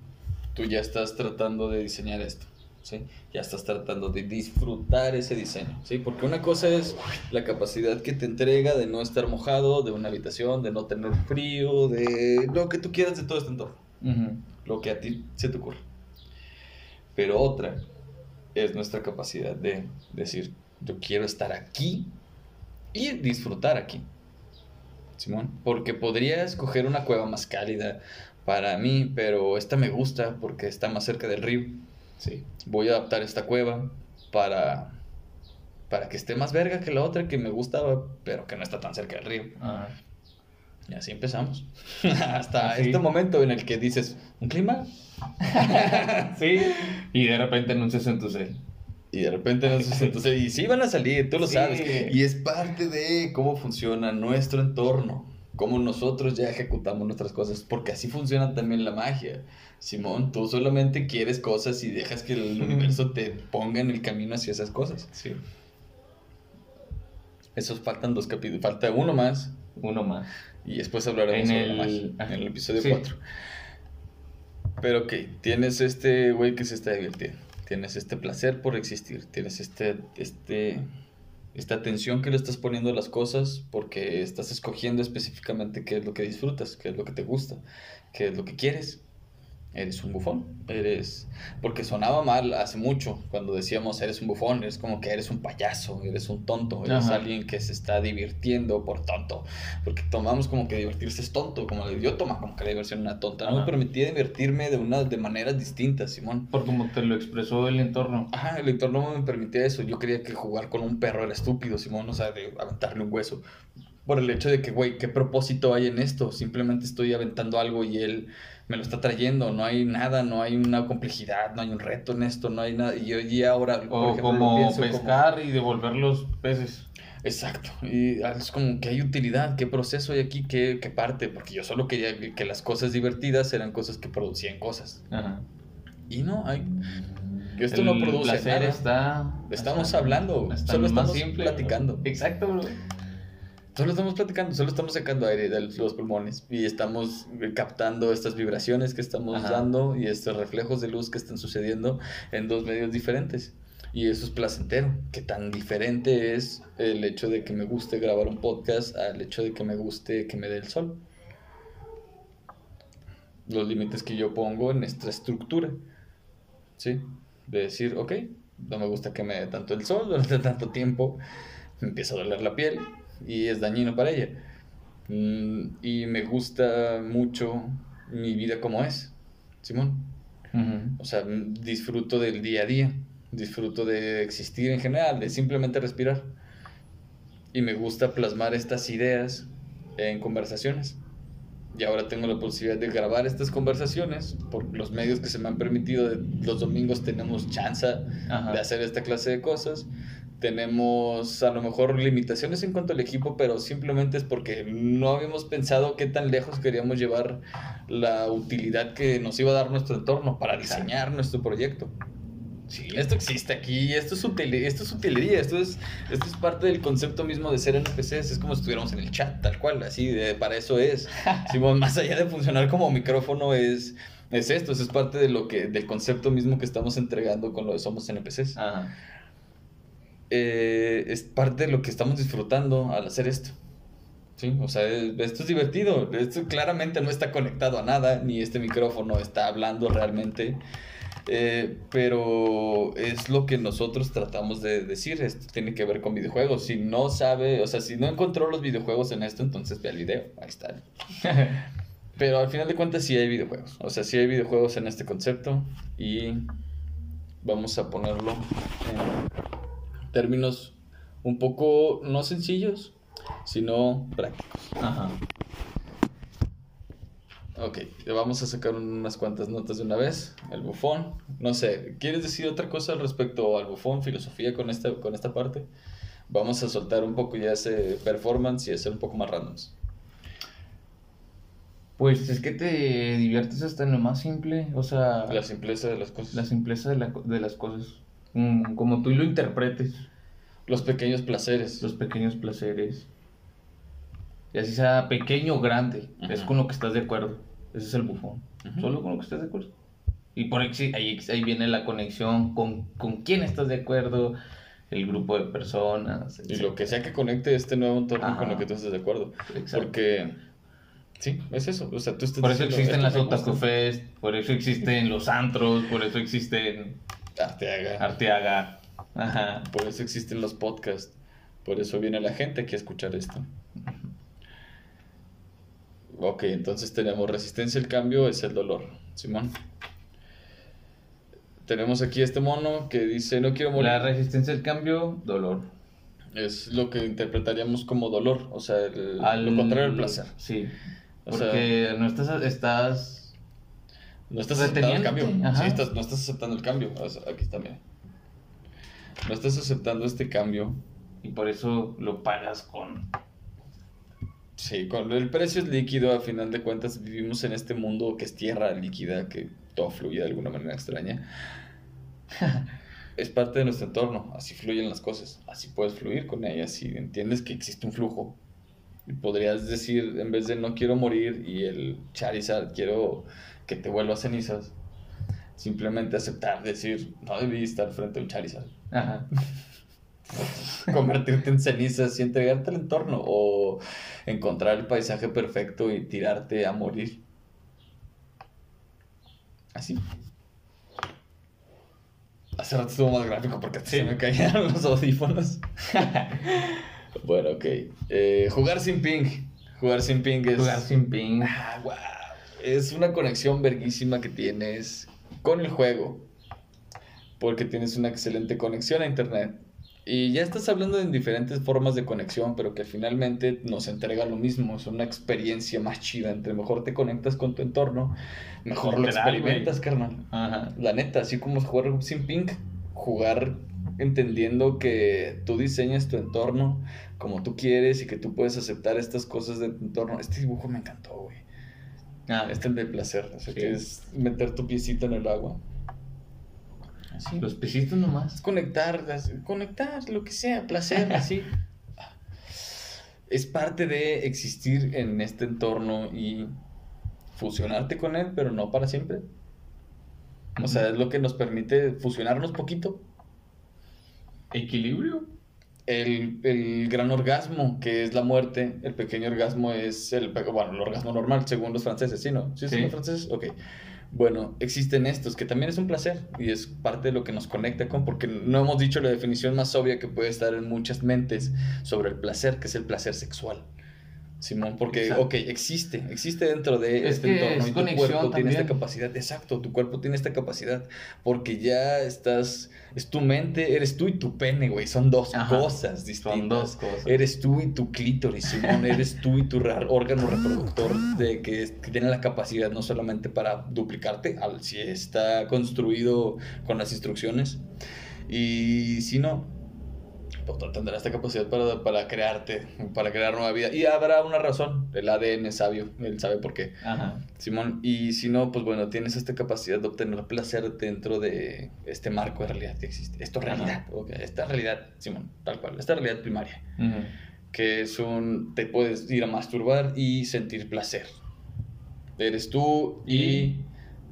tú ya estás tratando de diseñar esto. ¿Sí? Ya estás tratando de disfrutar ese diseño, ¿sí? Porque una cosa es la capacidad que te entrega de no estar mojado, de una habitación, de no tener frío, de lo que tú quieras de todo este entorno. Lo que a ti se te ocurre. Pero otra es nuestra capacidad de decir, yo quiero estar aquí y disfrutar aquí. Simón, porque podría escoger una cueva más cálida para mí, pero esta me gusta porque está más cerca del río Sí. Voy a adaptar esta cueva para, para que esté más verga que la otra que me gustaba, pero que no está tan cerca del río. Y así empezamos. Hasta este momento en el que dices, ¿un clima? sí. Y de repente anuncias en tu cel. Y de repente en cel. Y sí van a salir, tú lo sabes. Y es parte de cómo funciona nuestro entorno. Cómo nosotros ya ejecutamos nuestras cosas. Porque así funciona también la magia. Simón, tú solamente quieres cosas y dejas que el universo te ponga en el camino hacia esas cosas. Sí. Esos faltan dos capítulos. Falta uno más. Uno más. Y después hablaremos en el... en el episodio 4. Pero ok, tienes este güey que se está divirtiendo. Tienes este placer por existir. Tienes este, este, esta atención que le estás poniendo a las cosas porque estás escogiendo específicamente qué es lo que disfrutas, qué es lo que te gusta, qué es lo que quieres eres un bufón, eres... Porque sonaba mal hace mucho cuando decíamos eres un bufón, es como que eres un payaso, eres un tonto, eres alguien que se está divirtiendo por tonto. Porque tomamos como que divertirse es tonto, como yo tomo como que la diversión era tonta. No me permitía divertirme de, una, de maneras distintas, Simón. Por como te lo expresó el entorno. Ajá, el entorno me permitía eso. Yo creía que jugar con un perro era estúpido, Simón, o sea, de aventarle un hueso. por el hecho de que, güey, ¿qué propósito hay en esto? Simplemente estoy aventando algo y él me lo está trayendo, no hay nada, no hay una complejidad, no hay un reto en esto, no hay nada. Y yo y ahora, por O ejemplo, lo como pienso pescar y devolver los peces. Exacto, y es como que hay utilidad, qué proceso hay aquí, qué, qué parte, porque yo solo quería que- las cosas divertidas eran cosas que producían cosas. Ajá. Y no, hay... Esto El no produce placer nada. está. Estamos hablando, solo estamos simple, platicando. bro. Exacto, bro. Solo estamos platicando, solo estamos sacando aire de los pulmones y estamos eh, captando estas vibraciones que estamos Ajá. dando y estos reflejos de luz que están sucediendo en dos medios diferentes. Y eso es placentero, que tan diferente es el hecho de que me guste grabar un podcast al hecho de que me guste que me dé el sol. Los límites que yo pongo en esta estructura. ¿Sí? De decir, ok, no me gusta que me dé tanto el sol durante tanto tiempo, me empieza a doler la piel y es dañino para ella. Mm, y me gusta mucho mi vida como es, Simón. Ujú. O sea, mm, disfruto del día a día, disfruto de existir en general, de simplemente respirar. Y me gusta plasmar estas ideas en conversaciones. Y ahora tengo la posibilidad de grabar estas conversaciones por los medios que se me han permitido. Los domingos tenemos chance Ajá. de hacer esta clase de cosas. Tenemos a lo mejor limitaciones en cuanto al equipo, pero simplemente es porque no habíamos pensado qué tan lejos queríamos llevar la utilidad que nos iba a dar nuestro entorno para diseñar nuestro proyecto. Sí. Esto existe aquí, esto es, utile- esto es utilería, esto es, esto es parte del concepto mismo de ser NPCs, es como si estuviéramos en el chat, tal cual, así, de, para eso es. Simón, más allá de funcionar como micrófono, es, es esto, eso es parte de lo que, del concepto mismo que estamos entregando con lo de Somos NPCs. Ajá. Eh, es parte de lo que estamos disfrutando al hacer esto. Sí, o sea, es- esto es divertido. Esto claramente no está conectado a nada, ni este micrófono está hablando realmente. Eh, pero es lo que nosotros tratamos de decir. Esto tiene que ver con videojuegos. Si no sabe, o sea, si no encontró los videojuegos en esto, entonces ve el video. Ahí está. Pero al final de cuentas sí hay videojuegos. O sea, sí hay videojuegos en este concepto. Y vamos a ponerlo en términos un poco no sencillos, sino prácticos. Ajá. Ok, vamos a sacar unas cuantas notas de una vez. El bufón. No sé, ¿quieres decir otra cosa respecto al bufón, filosofía con esta, con esta parte? Vamos a soltar un poco ya ese performance y hacer un poco más randoms. Pues es que te diviertes hasta en lo más simple, o sea, La simpleza de las cosas. la simpleza de, la de las cosas, Mm, como tú lo interpretes, Los pequeños placeres. los pequeños placeres. Y así sea pequeño o grande, es Ujú. con lo que estás de acuerdo. Ese es el bufón, Ujú. solo con lo que estás de acuerdo. Y por ahí, ahí, ahí viene la conexión con, con quién estás de acuerdo, el grupo de personas. Y lo que sea que conecte este nuevo entorno Ajá. con lo que tú estés de acuerdo. Exacto. Porque, sí, es eso. O sea, tú estás Por eso diciendo, existen las "Esto me Otaku gusta". Fest, por eso existen los antros, por eso existen Arteaga. Arteaga. Ajá. Por eso existen los podcasts. Por eso viene la gente aquí a escuchar esto. Ok, entonces tenemos resistencia al cambio, es el dolor. Simón. Tenemos aquí este mono que dice no quiero morir. La resistencia al cambio, dolor. Es lo que interpretaríamos como dolor, o sea, el- Al- lo contrario al placer. Sí. O sea- Porque no estás, estás No estás aceptando el cambio. Sí, estás, no estás aceptando el cambio. O sea, aquí también. No estás aceptando este cambio. y por eso lo pagas con Sí, cuando el precio es líquido, a final de cuentas vivimos en este mundo que es tierra líquida, que todo fluye de alguna manera extraña. es parte de nuestro entorno, así fluyen las cosas, así puedes fluir con ellas, si entiendes que existe un flujo. Y podrías decir, en vez de no quiero morir y el Charizard quiero que te vuelva a cenizas, simplemente aceptar, decir, no debí estar frente a un Charizard Ajá. convertirte en cenizas y entregarte al entorno o encontrar el paisaje perfecto y tirarte a morir. Así. Hace rato estuvo más gráfico porque Sí. se me caían los audífonos. bueno, ok. Eh, jugar sin ping. Jugar sin ping es... Jugar sin ping. Ah. Es una conexión verguísima que tienes con el juego. Porque tienes una excelente conexión a internet. Y ya estás hablando de diferentes formas de conexión, pero que finalmente nos entrega lo mismo. Es una experiencia más chida. Entre mejor te conectas con tu entorno, mejor lo experimentas, carnal. Ajá. La neta, así como jugar sin pink, jugar entendiendo que tú diseñas tu entorno como tú quieres y que tú puedes aceptar estas cosas de tu entorno. Este dibujo me encantó, güey. Ah, Este es el del placer, o sea, Sí. que es meter tu piecito en el agua. Así. Los pisitos nomás. conectar, conectar, lo que sea, placer, así. Es parte de existir en este entorno y fusionarte con él, pero no para siempre. O sea, es lo que nos permite fusionarnos poquito. Equilibrio. El, el gran orgasmo, que es la muerte, el pequeño orgasmo es el, bueno, el orgasmo normal, según los franceses, ¿sí, no? ¿Sí, son Sí. los franceses? Ok. Bueno, existen estos, que también es un placer y es parte de lo que nos conecta con, porque no hemos dicho la definición más obvia que puede estar en muchas mentes sobre el placer, que es el placer sexual. Simón, porque, Exacto. ok, existe, existe dentro de Es este entorno es y tu cuerpo tiene esta capacidad, exacto, tu cuerpo tiene esta capacidad, porque ya estás, es tu mente, eres tú y tu pene, güey, son dos Ajá. cosas distintas. Son dos cosas. Eres tú y tu clítoris, Simón. Eres tú y tu órgano reproductor de que, que tiene la capacidad no solamente para duplicarte, al, si está construido con las instrucciones, y si no, pues tendrá esta capacidad para, para crearte, para crear nueva vida. Y habrá una razón, el ADN es sabio, él sabe por qué. Ajá. Simón, y si no, pues bueno, tienes esta capacidad de obtener placer dentro de este marco de realidad que existe. Esto es realidad, ok, esta realidad, Simón, tal cual, esta realidad primaria que es un te puedes ir a masturbar y sentir placer. Eres tú y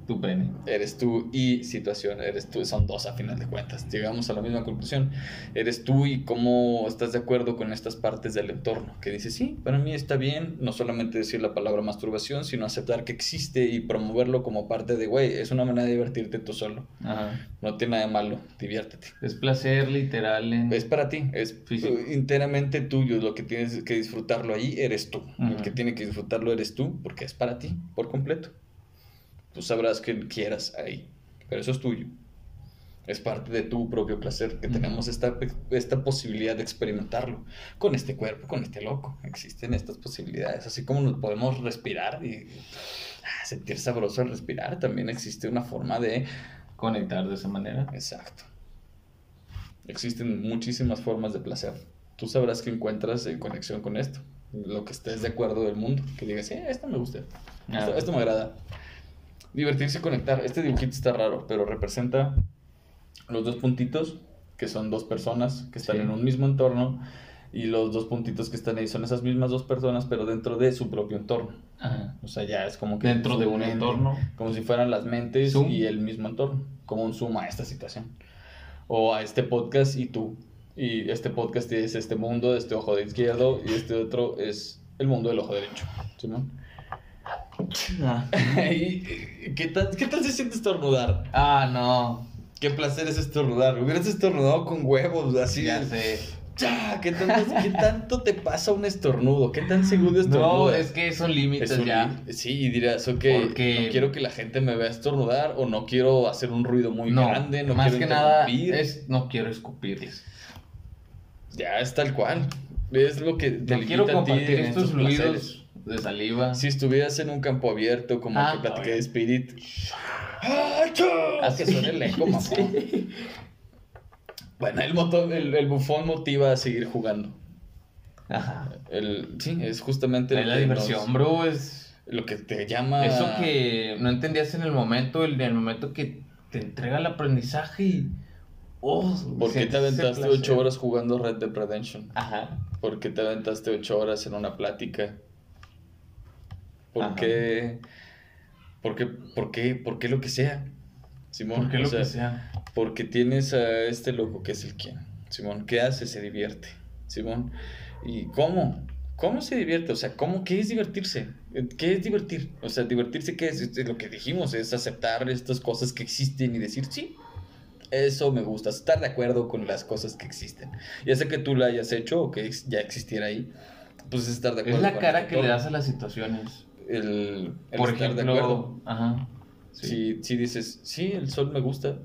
Tu pene. eres tú y situación, eres tú, son dos a final de cuentas. Llegamos a la misma conclusión. Eres tú y cómo estás de acuerdo con estas partes del entorno. Que dices, sí, para mí está bien, no solamente decir la palabra masturbación, sino aceptar que existe y promoverlo como parte de, güey, es una manera de divertirte tú solo. Ajá. No tiene nada de malo, diviértete. Es placer literal en... Es para ti, es Físico. enteramente tuyo, lo que tienes que disfrutarlo ahí eres tú. El Ujú. que tiene que disfrutarlo eres tú, porque es para ti, por completo. Tú sabrás que quieras ahí, pero eso es tuyo. Es parte de tu propio placer, que Ujú. tenemos esta, esta posibilidad de experimentarlo con este cuerpo, con este loco. Existen estas posibilidades, así como nos podemos respirar y ah, sentir sabroso al respirar, también existe una forma de Conectar de esa manera. Exacto. Existen muchísimas formas de placer. Tú sabrás que encuentras en conexión con esto. Lo que estés de acuerdo del mundo. Que digas, sí, esto me gusta. Esto, esto me agrada. Divertirse y conectar. Este dibujito está raro, pero representa los dos puntitos, que son dos personas que están Sí. en un mismo entorno. Y los dos puntitos que están ahí son esas mismas dos personas, pero dentro de su propio entorno. Ajá. O sea, ya es como que Dentro de un mente, entorno. Como si fueran las mentes Zoom. y el mismo entorno. Como un zoom a esta situación. O a este podcast y tú. Y este podcast es este mundo, este ojo de izquierdo, y este otro es el mundo del ojo derecho. ¿Sí, no? Ah. ¿qué, tal, ¿Qué tal se siente estornudar? Ah, no. Qué placer es estornudar. Hubieras estornudado con huevos, así. Ya sé. Ya, ¿qué, tanto, ¿Qué tanto te pasa un estornudo? ¿Qué tan seguido estornudas? No, es que son límites Es un ya. Sí, y dirás, ok, Porque- no quiero que la gente me vea estornudar o no quiero hacer un ruido muy no, grande, no más quiero que nada es no quiero escupirles. Ya, es tal cual. Es lo que te No quiero limita a ti compartir en estos estos placeres. fluidos de saliva. Si estuvieras en un campo abierto, como Ah, que platiqué de Spirit. Haz que suene el eco, mamá. Bueno, el, moto- el, el bufón motiva a seguir jugando. Ajá. El, sí, es justamente Es la diversión, nos- bro, es lo que te llama. eso que no entendías en el momento, en el momento que te entrega el aprendizaje y oh, ¿Por qué te aventaste ocho horas jugando Red Dead Redemption? Ajá. ¿Por qué te aventaste ocho horas en una plática? ¿Por qué? ¿Por qué? ¿Por qué? ¿Por qué lo que sea? Simón, ¿Por qué lo sea, que sea? Porque tienes a este loco que es el quien. Simón, ¿qué hace? Se divierte. Simón. ¿Y cómo? ¿Cómo se divierte? O sea, ¿cómo? ¿Qué es divertirse? ¿Qué es divertir? O sea, divertirse, ¿qué es? Es lo que dijimos, es aceptar estas cosas que existen y decir, sí, eso me gusta, estar de acuerdo con las cosas que existen. Ya sea que tú la hayas hecho o que ya existiera ahí, pues es estar de acuerdo. Es la con cara que le das a las situaciones. El, el Por estar de acuerdo. ajá. Sí. Si, si dices, sí, el sol me gusta,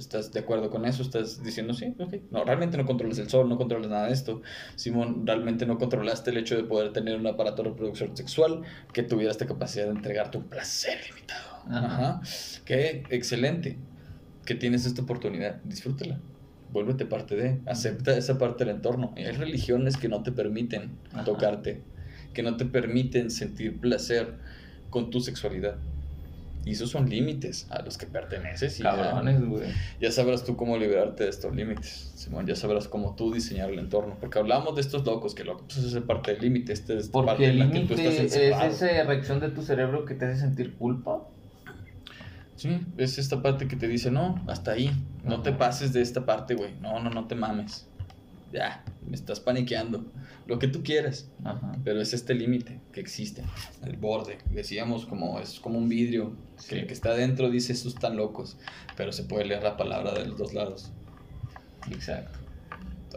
¿Estás de acuerdo con eso? ¿Estás diciendo sí? Ok. No, realmente no controlas el sol, no controlas nada de esto. Simón, realmente no controlaste el hecho de poder tener un aparato de reproducción sexual que tuviera esta capacidad de entregarte un placer limitado. Ajá. Ajá. Qué excelente que tienes esta oportunidad. Disfrútala. Vuélvete parte de. Acepta esa parte del entorno. Hay religiones que no te permiten Ajá. tocarte, que no te permiten sentir placer con tu sexualidad. Y esos son límites a los que perteneces. Y Cabrones, güey. ya sabrás tú cómo liberarte de estos límites, Simón. Ya sabrás cómo tú diseñar el entorno. Porque hablamos de estos locos, que loco, pues es parte del límite. Este es parte Porque el que tú límite es esa reacción de tu cerebro que te hace sentir culpa. Sí, es esta parte que te dice, no, hasta ahí. No te pases de esta parte, güey. No, no, no te mames. Ya, me estás paniqueando. Lo que tú quieras. Ajá. Pero es este límite que existe, el borde. Decíamos como es como un vidrio que el que está adentro dice estos están locos, pero se puede leer la palabra de los dos lados. Exacto.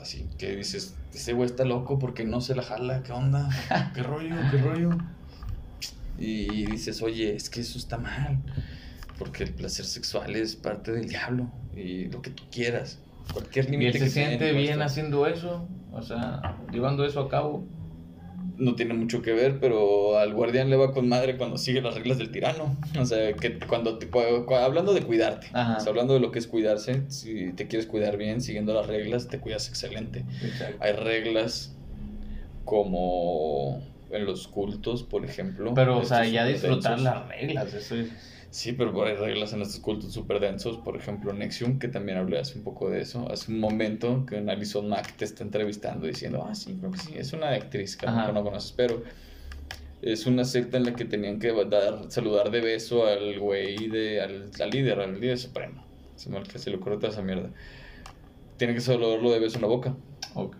Así que dices, ese güey está loco porque no se la jala, ¿qué onda? ¿Qué rollo? ¿Qué rollo? Y dices, oye, es que eso está mal, porque el placer sexual es parte del diablo y lo que tú quieras. Cualquier Y él límite se que siente bien haciendo eso. O sea, llevando eso a cabo. no tiene mucho que ver, pero al guardián le va con madre cuando sigue las reglas del tirano. O sea, que cuando te, hablando de cuidarte, o sea, hablando de lo que es cuidarse, si te quieres cuidar bien, siguiendo las reglas, te cuidas excelente. Exacto. Hay reglas como en los cultos, por ejemplo. Pero, o sea, ya disfrutar las reglas, eso es. Sí, pero hay reglas en estos cultos súper densos. Por ejemplo, Nexium, que también hablé hace un poco de eso. Hace un momento que Alison Mack te está entrevistando diciendo, ah, sí, creo que sí. Es una actriz que Ajá. no conoces, pero es una secta en la que tenían que dar, saludar de beso al güey, de, al, al líder, al líder supremo. Se me que se le ocurre toda esa mierda. Tienen que saludarlo de beso en la boca. Ok.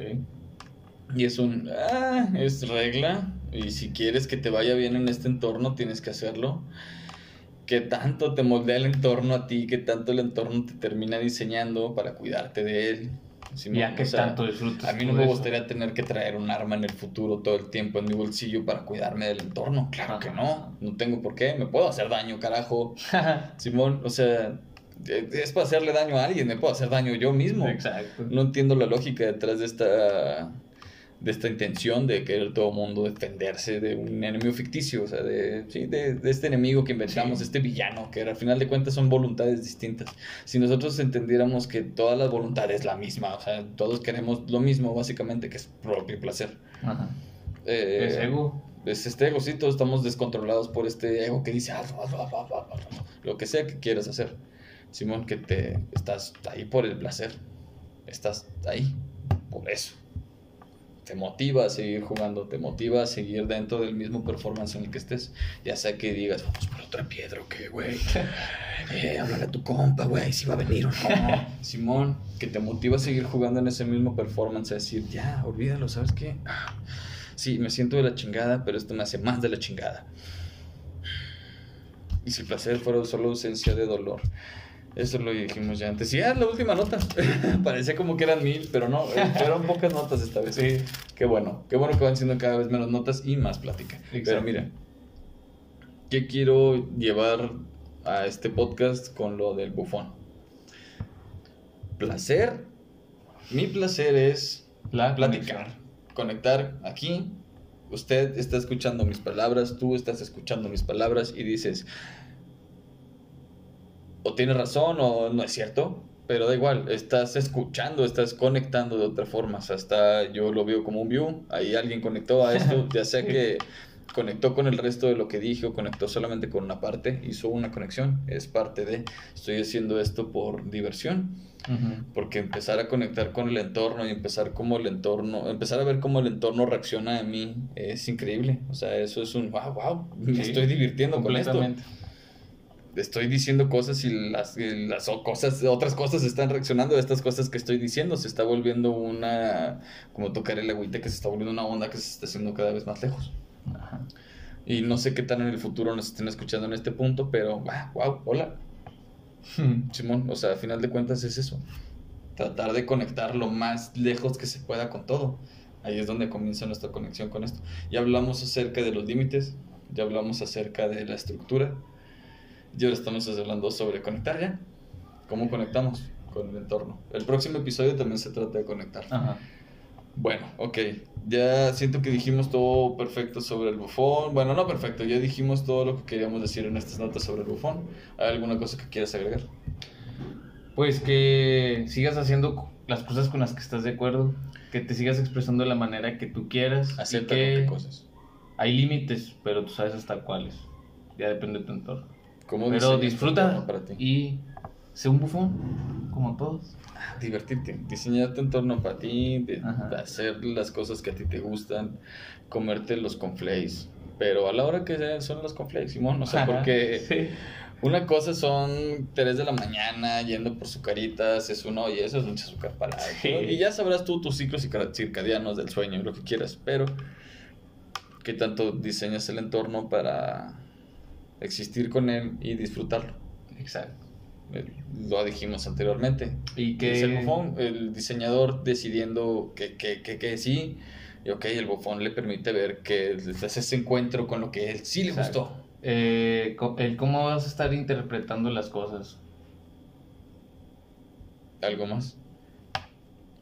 Y es un, ah, es regla. Y si quieres que te vaya bien en este entorno, tienes que hacerlo. ¿Qué tanto te moldea el entorno a ti? ¿Qué tanto el entorno te termina diseñando para cuidarte de él? Si no, Ya que o sea, tanto disfrutas. A mí no me eso. gustaría tener que traer un arma en el futuro todo el tiempo en mi bolsillo para cuidarme del entorno. Claro que no. No tengo por qué. Me puedo hacer daño, carajo. Simón, o sea, es para hacerle daño a alguien. Me puedo hacer daño yo mismo. Exacto. No entiendo la lógica detrás de esta de esta intención de querer todo mundo defenderse de un enemigo ficticio, o sea, de, sí, de, de este enemigo que inventamos, Sí. este villano, que al final de cuentas son voluntades distintas. Si nosotros entendiéramos que todas las voluntades es la misma, o sea, todos queremos lo mismo, básicamente, que es propio placer. Ajá. Eh, Es ego. es este ego, sí, todos estamos descontrolados por este ego que dice hazlo, hazlo, hazlo, hazlo, hazlo, hazlo", lo que sea que quieras hacer. Simón, que te estás ahí por el placer. Estás ahí por eso. Te motiva a seguir jugando, te motiva a seguir dentro del mismo performance en el que estés. Ya sea que digas, vamos por otra piedra o qué, güey. Eh, háblale a tu compa, güey, si va a venir o no. Simón, que te motiva a seguir jugando en ese mismo performance, a decir, ya, olvídalo, ¿sabes qué? Ah, Sí, me siento de la chingada, pero esto me hace más de la chingada. Y si el placer fuera solo ausencia de dolor. Eso lo dijimos ya antes. Y ya, la última nota. Parecía como que eran mil, pero no, eh, fueron pocas notas esta vez. Sí. Qué bueno, qué bueno que van siendo cada vez menos notas y más plática. Pero mira, ¿qué quiero llevar a este podcast con lo del bufón? Placer. Mi placer es La platicar, conectar aquí. Usted está escuchando mis palabras, tú estás escuchando mis palabras y dices, o tienes razón o no es cierto, pero da igual, estás escuchando, estás conectando de otra forma. O sea, está, yo lo veo como un view, ahí alguien conectó a esto, ya sea que conectó con el resto de lo que dije o conectó solamente con una parte, hizo una conexión, es parte de, estoy haciendo esto por diversión. Porque empezar a conectar con el entorno y empezar como el entorno, empezar a ver cómo el entorno reacciona a mí es increíble. O sea, eso es un wow, wow, me Sí, estoy divirtiendo con esto. Estoy diciendo cosas y las, y las cosas, otras cosas están reaccionando a estas cosas que estoy diciendo. Se está volviendo una, como tocar el agüita, que se está volviendo una onda que se está haciendo cada vez más lejos. Ajá. Y no sé qué tan en el futuro nos estén escuchando en este punto, pero wow, wow, hola. Simón, o sea, a final de cuentas es eso. Tratar de conectar lo más lejos que se pueda con todo. Ahí es donde comienza nuestra conexión con esto. Ya hablamos acerca de los límites, ya hablamos acerca de la estructura, y ahora estamos hablando sobre conectar ya. ¿Cómo conectamos con el entorno? El próximo episodio también se trata de conectar. Ajá. Bueno, ok. Ya siento que dijimos todo perfecto sobre el bufón. Bueno, no perfecto, ya dijimos todo lo que queríamos decir en estas notas sobre el bufón. ¿Hay alguna cosa que quieras agregar? Pues que sigas haciendo las cosas con las que estás de acuerdo, que te sigas expresando de la manera que tú quieras. Acepta que cosas. hay límites, pero tú sabes hasta cuáles. Ya depende de tu entorno. ¿Cómo Pero disfruta y sé un bufón, como todos. Divertirte, diseñar tu entorno para ti, de, hacer las cosas que a ti te gustan, comerte los conflakes. Pero a la hora que sean- son los conflakes, Simón, o sea, Ajá, porque sí. una cosa son 3 de la mañana yendo por sucaritas, es uno, y eso es mucho azúcar para Sí. Y ya sabrás tú tus ciclos circa- circadianos del sueño, lo que quieras, pero ¿qué tanto diseñas el entorno para existir con él y disfrutarlo? Exacto. Eh, Lo dijimos anteriormente. Y Que es el bufón, el diseñador decidiendo que, que, que, que sí. Y ok, el bufón le permite ver que es ese encuentro con lo que él sí le Exacto. gustó. eh, el cómo vas a estar interpretando las cosas. ¿Algo más?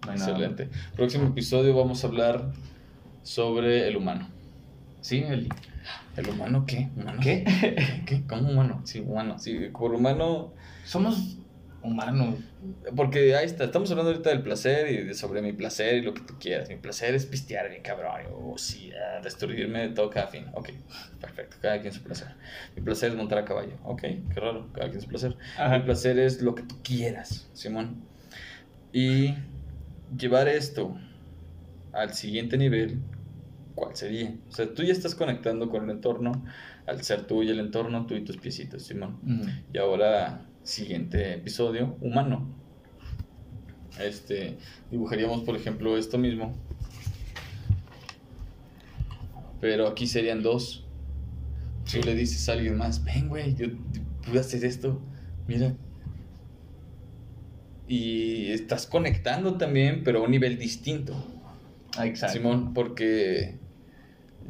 No hay nada. Excelente. Próximo episodio vamos a hablar sobre el humano. Sí, el... ¿El humano qué? ¿Humano? ¿Qué? ¿Qué? ¿Qué? ¿Cómo humano? Sí, humano. Sí, por humano. Somos humanos. Porque ahí está, estamos hablando ahorita del placer y de sobre mi placer y lo que tú quieras. Mi placer es pistear bien cabrón. O sí, ah, destruirme de todo cada fin. Ok, perfecto, cada quien su placer. Mi placer es montar a caballo. Ok, qué raro, cada quien su placer. Ajá. Mi placer es lo que tú quieras, Simón. Y llevar esto al siguiente nivel, ¿cuál sería? O sea, tú ya estás conectando con el entorno, al ser tú y el entorno, tú y tus piecitos, Simón. Y ahora, siguiente episodio, humano. Este, dibujaríamos, por ejemplo, esto mismo. Pero aquí serían dos. Tú le dices a alguien más, ven, güey, yo pude hacer esto. Mira. Y estás conectando también, pero a un nivel distinto. Ah, Exacto. Simón, porque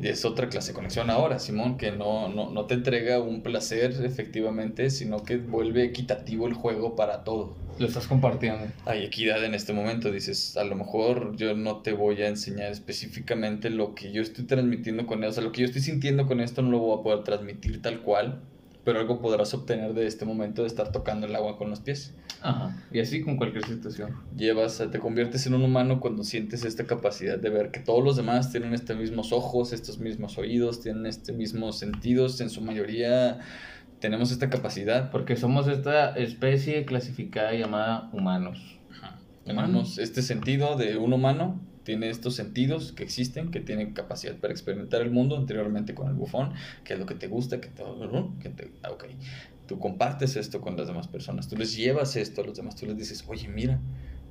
es otra clase de conexión ahora, Simón, que no, no, no te entrega un placer efectivamente, sino que vuelve equitativo el juego para todo. Lo estás compartiendo. Hay equidad en este momento, dices, a lo mejor yo no te voy a enseñar específicamente lo que yo estoy transmitiendo con esto, o sea, lo que yo estoy sintiendo con esto no lo voy a poder transmitir tal cual, pero algo podrás obtener de este momento de estar tocando el agua con los pies. Ajá. Y así con cualquier situación. llevas, te conviertes en un humano cuando sientes esta capacidad de ver que todos los demás tienen estos mismos ojos, estos mismos oídos, tienen estos mismos sentidos, en su mayoría tenemos esta capacidad. Porque somos esta especie clasificada llamada humanos. Tenemos este sentido de un humano, tiene estos sentidos que existen, que tienen capacidad para experimentar el mundo anteriormente con el bufón, que es lo que te gusta, que te... Que te ah, ok. Tú compartes esto con las demás personas, tú les llevas esto a los demás, tú les dices, oye, mira,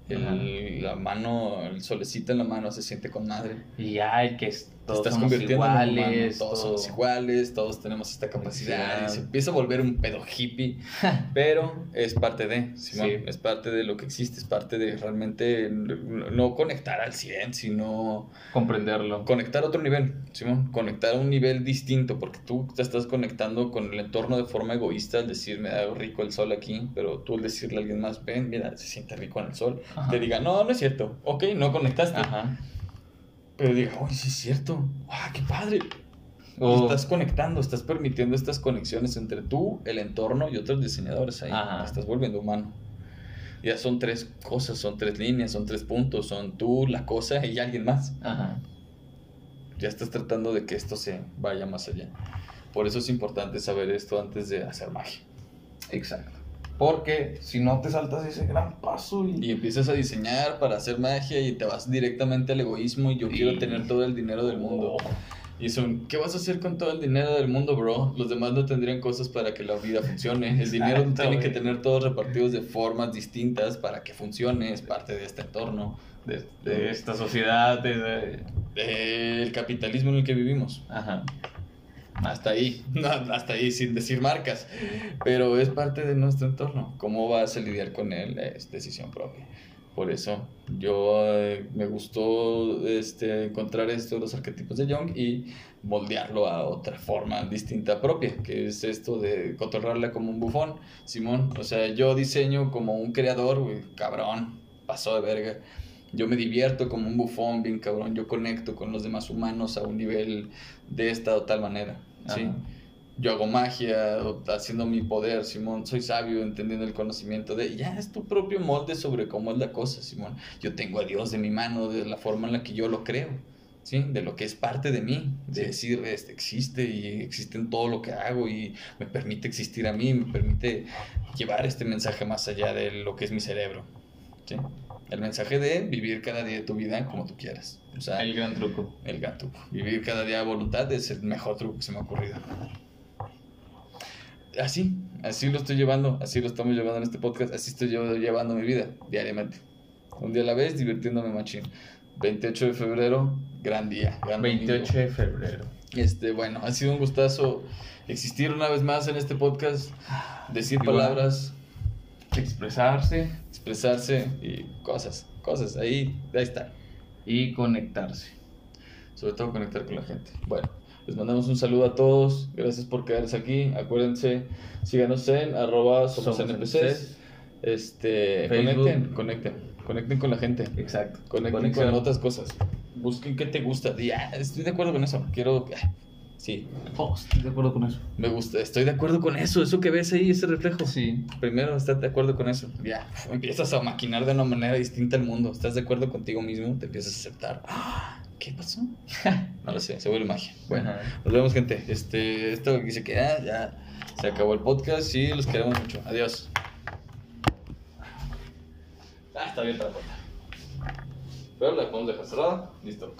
el- la mano, el solecito en la mano se siente con madre. Y ay, que es- Te todos estás somos convirtiendo en un humano, iguales. todos todo- somos iguales, todos tenemos esta capacidad. Y se empieza a volver un pedo hippie, pero es parte de, Simón, Sí. es parte de lo que existe, es parte de realmente no no conectar al 100, sino Comprenderlo. conectar a otro nivel, Simón, conectar a un nivel distinto, porque tú te estás conectando con el entorno de forma egoísta, al decir, me da rico el sol aquí, pero tú al decirle a alguien más, ven, mira, se siente rico en el sol, Ajá. te diga, no, no es cierto, ok, no conectaste. Ajá. Pero diga, uy, sí es cierto. ¡Ah, qué padre! O- Estás conectando, estás permitiendo estas conexiones entre tú, el entorno y otros diseñadores ahí. Ajá. Estás volviendo humano. Ya son tres cosas, son tres líneas, son tres puntos, son tú, la cosa y alguien más. Ajá. Ya estás tratando de que esto se vaya más allá. Por eso es importante saber esto antes de hacer magia. Exacto. Porque si no te saltas ese gran paso y... Y empiezas a diseñar para hacer magia y te vas directamente al egoísmo y yo quiero tener todo el dinero del mundo. Y son, ¿qué vas a hacer con todo el dinero del mundo, bro? Los demás no tendrían cosas para que la vida funcione. El dinero Exacto, tiene que tener todos repartidos de formas distintas para que funcione, es parte de este entorno, De, de esta sociedad, de... de- del capitalismo en el que vivimos. Ajá. Hasta ahí, hasta ahí, sin decir marcas. Pero es parte de nuestro entorno. ¿Cómo vas a lidiar con él? Es decisión propia. Por eso yo eh, me gustó este, encontrar esto, los arquetipos de Jung, y moldearlo a otra forma distinta propia, que es esto de cotorrarla como un bufón, Simón. O sea, yo diseño como un creador, güey, cabrón, pasó de verga. Yo me divierto como un bufón, bien cabrón. Yo conecto con los demás humanos a un nivel de esta o tal manera, ¿sí? Ajá. yo hago magia, haciendo mi poder, Simón, soy sabio, entendiendo el conocimiento de, ya es tu propio molde sobre cómo es la cosa, Simón. Yo tengo a Dios de mi mano, de la forma en la que yo lo creo, ¿sí? De lo que es parte de mí, de Sí. decir, este, existe y existe en todo lo que hago y me permite existir a mí, me permite llevar este mensaje más allá de lo que es mi cerebro, ¿sí? El mensaje de vivir cada día de tu vida como tú quieras. O sea, El gran truco. el gato. Vivir cada día a voluntad es el mejor truco que se me ha ocurrido. Así, así lo estoy llevando, así lo estamos llevando en este podcast, así estoy yo llevando mi vida diariamente. Un día a la vez, divirtiéndome machín. 28 de febrero, gran día. gran 28 domingo. de febrero. Este, bueno, ha sido un gustazo existir una vez más en este podcast, decir Igual. palabras, Expresarse expresarse y cosas, cosas, ahí, ahí está. y conectarse. sobre todo conectar con la gente. Bueno, les mandamos un saludo a todos, gracias por quedarse aquí, acuérdense, síganos en arroba somos, Somos NPCs, NPCs. este, Facebook. conecten, conecten, conecten con la gente, Exacto. conecten Conexión. con otras cosas, busquen qué te gusta, Di, "Ah, estoy de acuerdo con eso, quiero, ah, sí, Oh, estoy de acuerdo con eso. me gusta, estoy de acuerdo con eso, eso que ves ahí, ese reflejo. Sí. Primero, estás de acuerdo con eso. Ya, empiezas a maquinar de una manera distinta el mundo. Estás de acuerdo contigo mismo, te empiezas a aceptar. ¡Ah! ¿Qué pasó? No lo sé, se vuelve magia. Bueno, nos vemos, gente. Este, esto aquí se queda, ya se acabó el podcast y los queremos mucho. Adiós. Ah, está abierta la puerta. Pero la podemos dejar cerrada. Listo.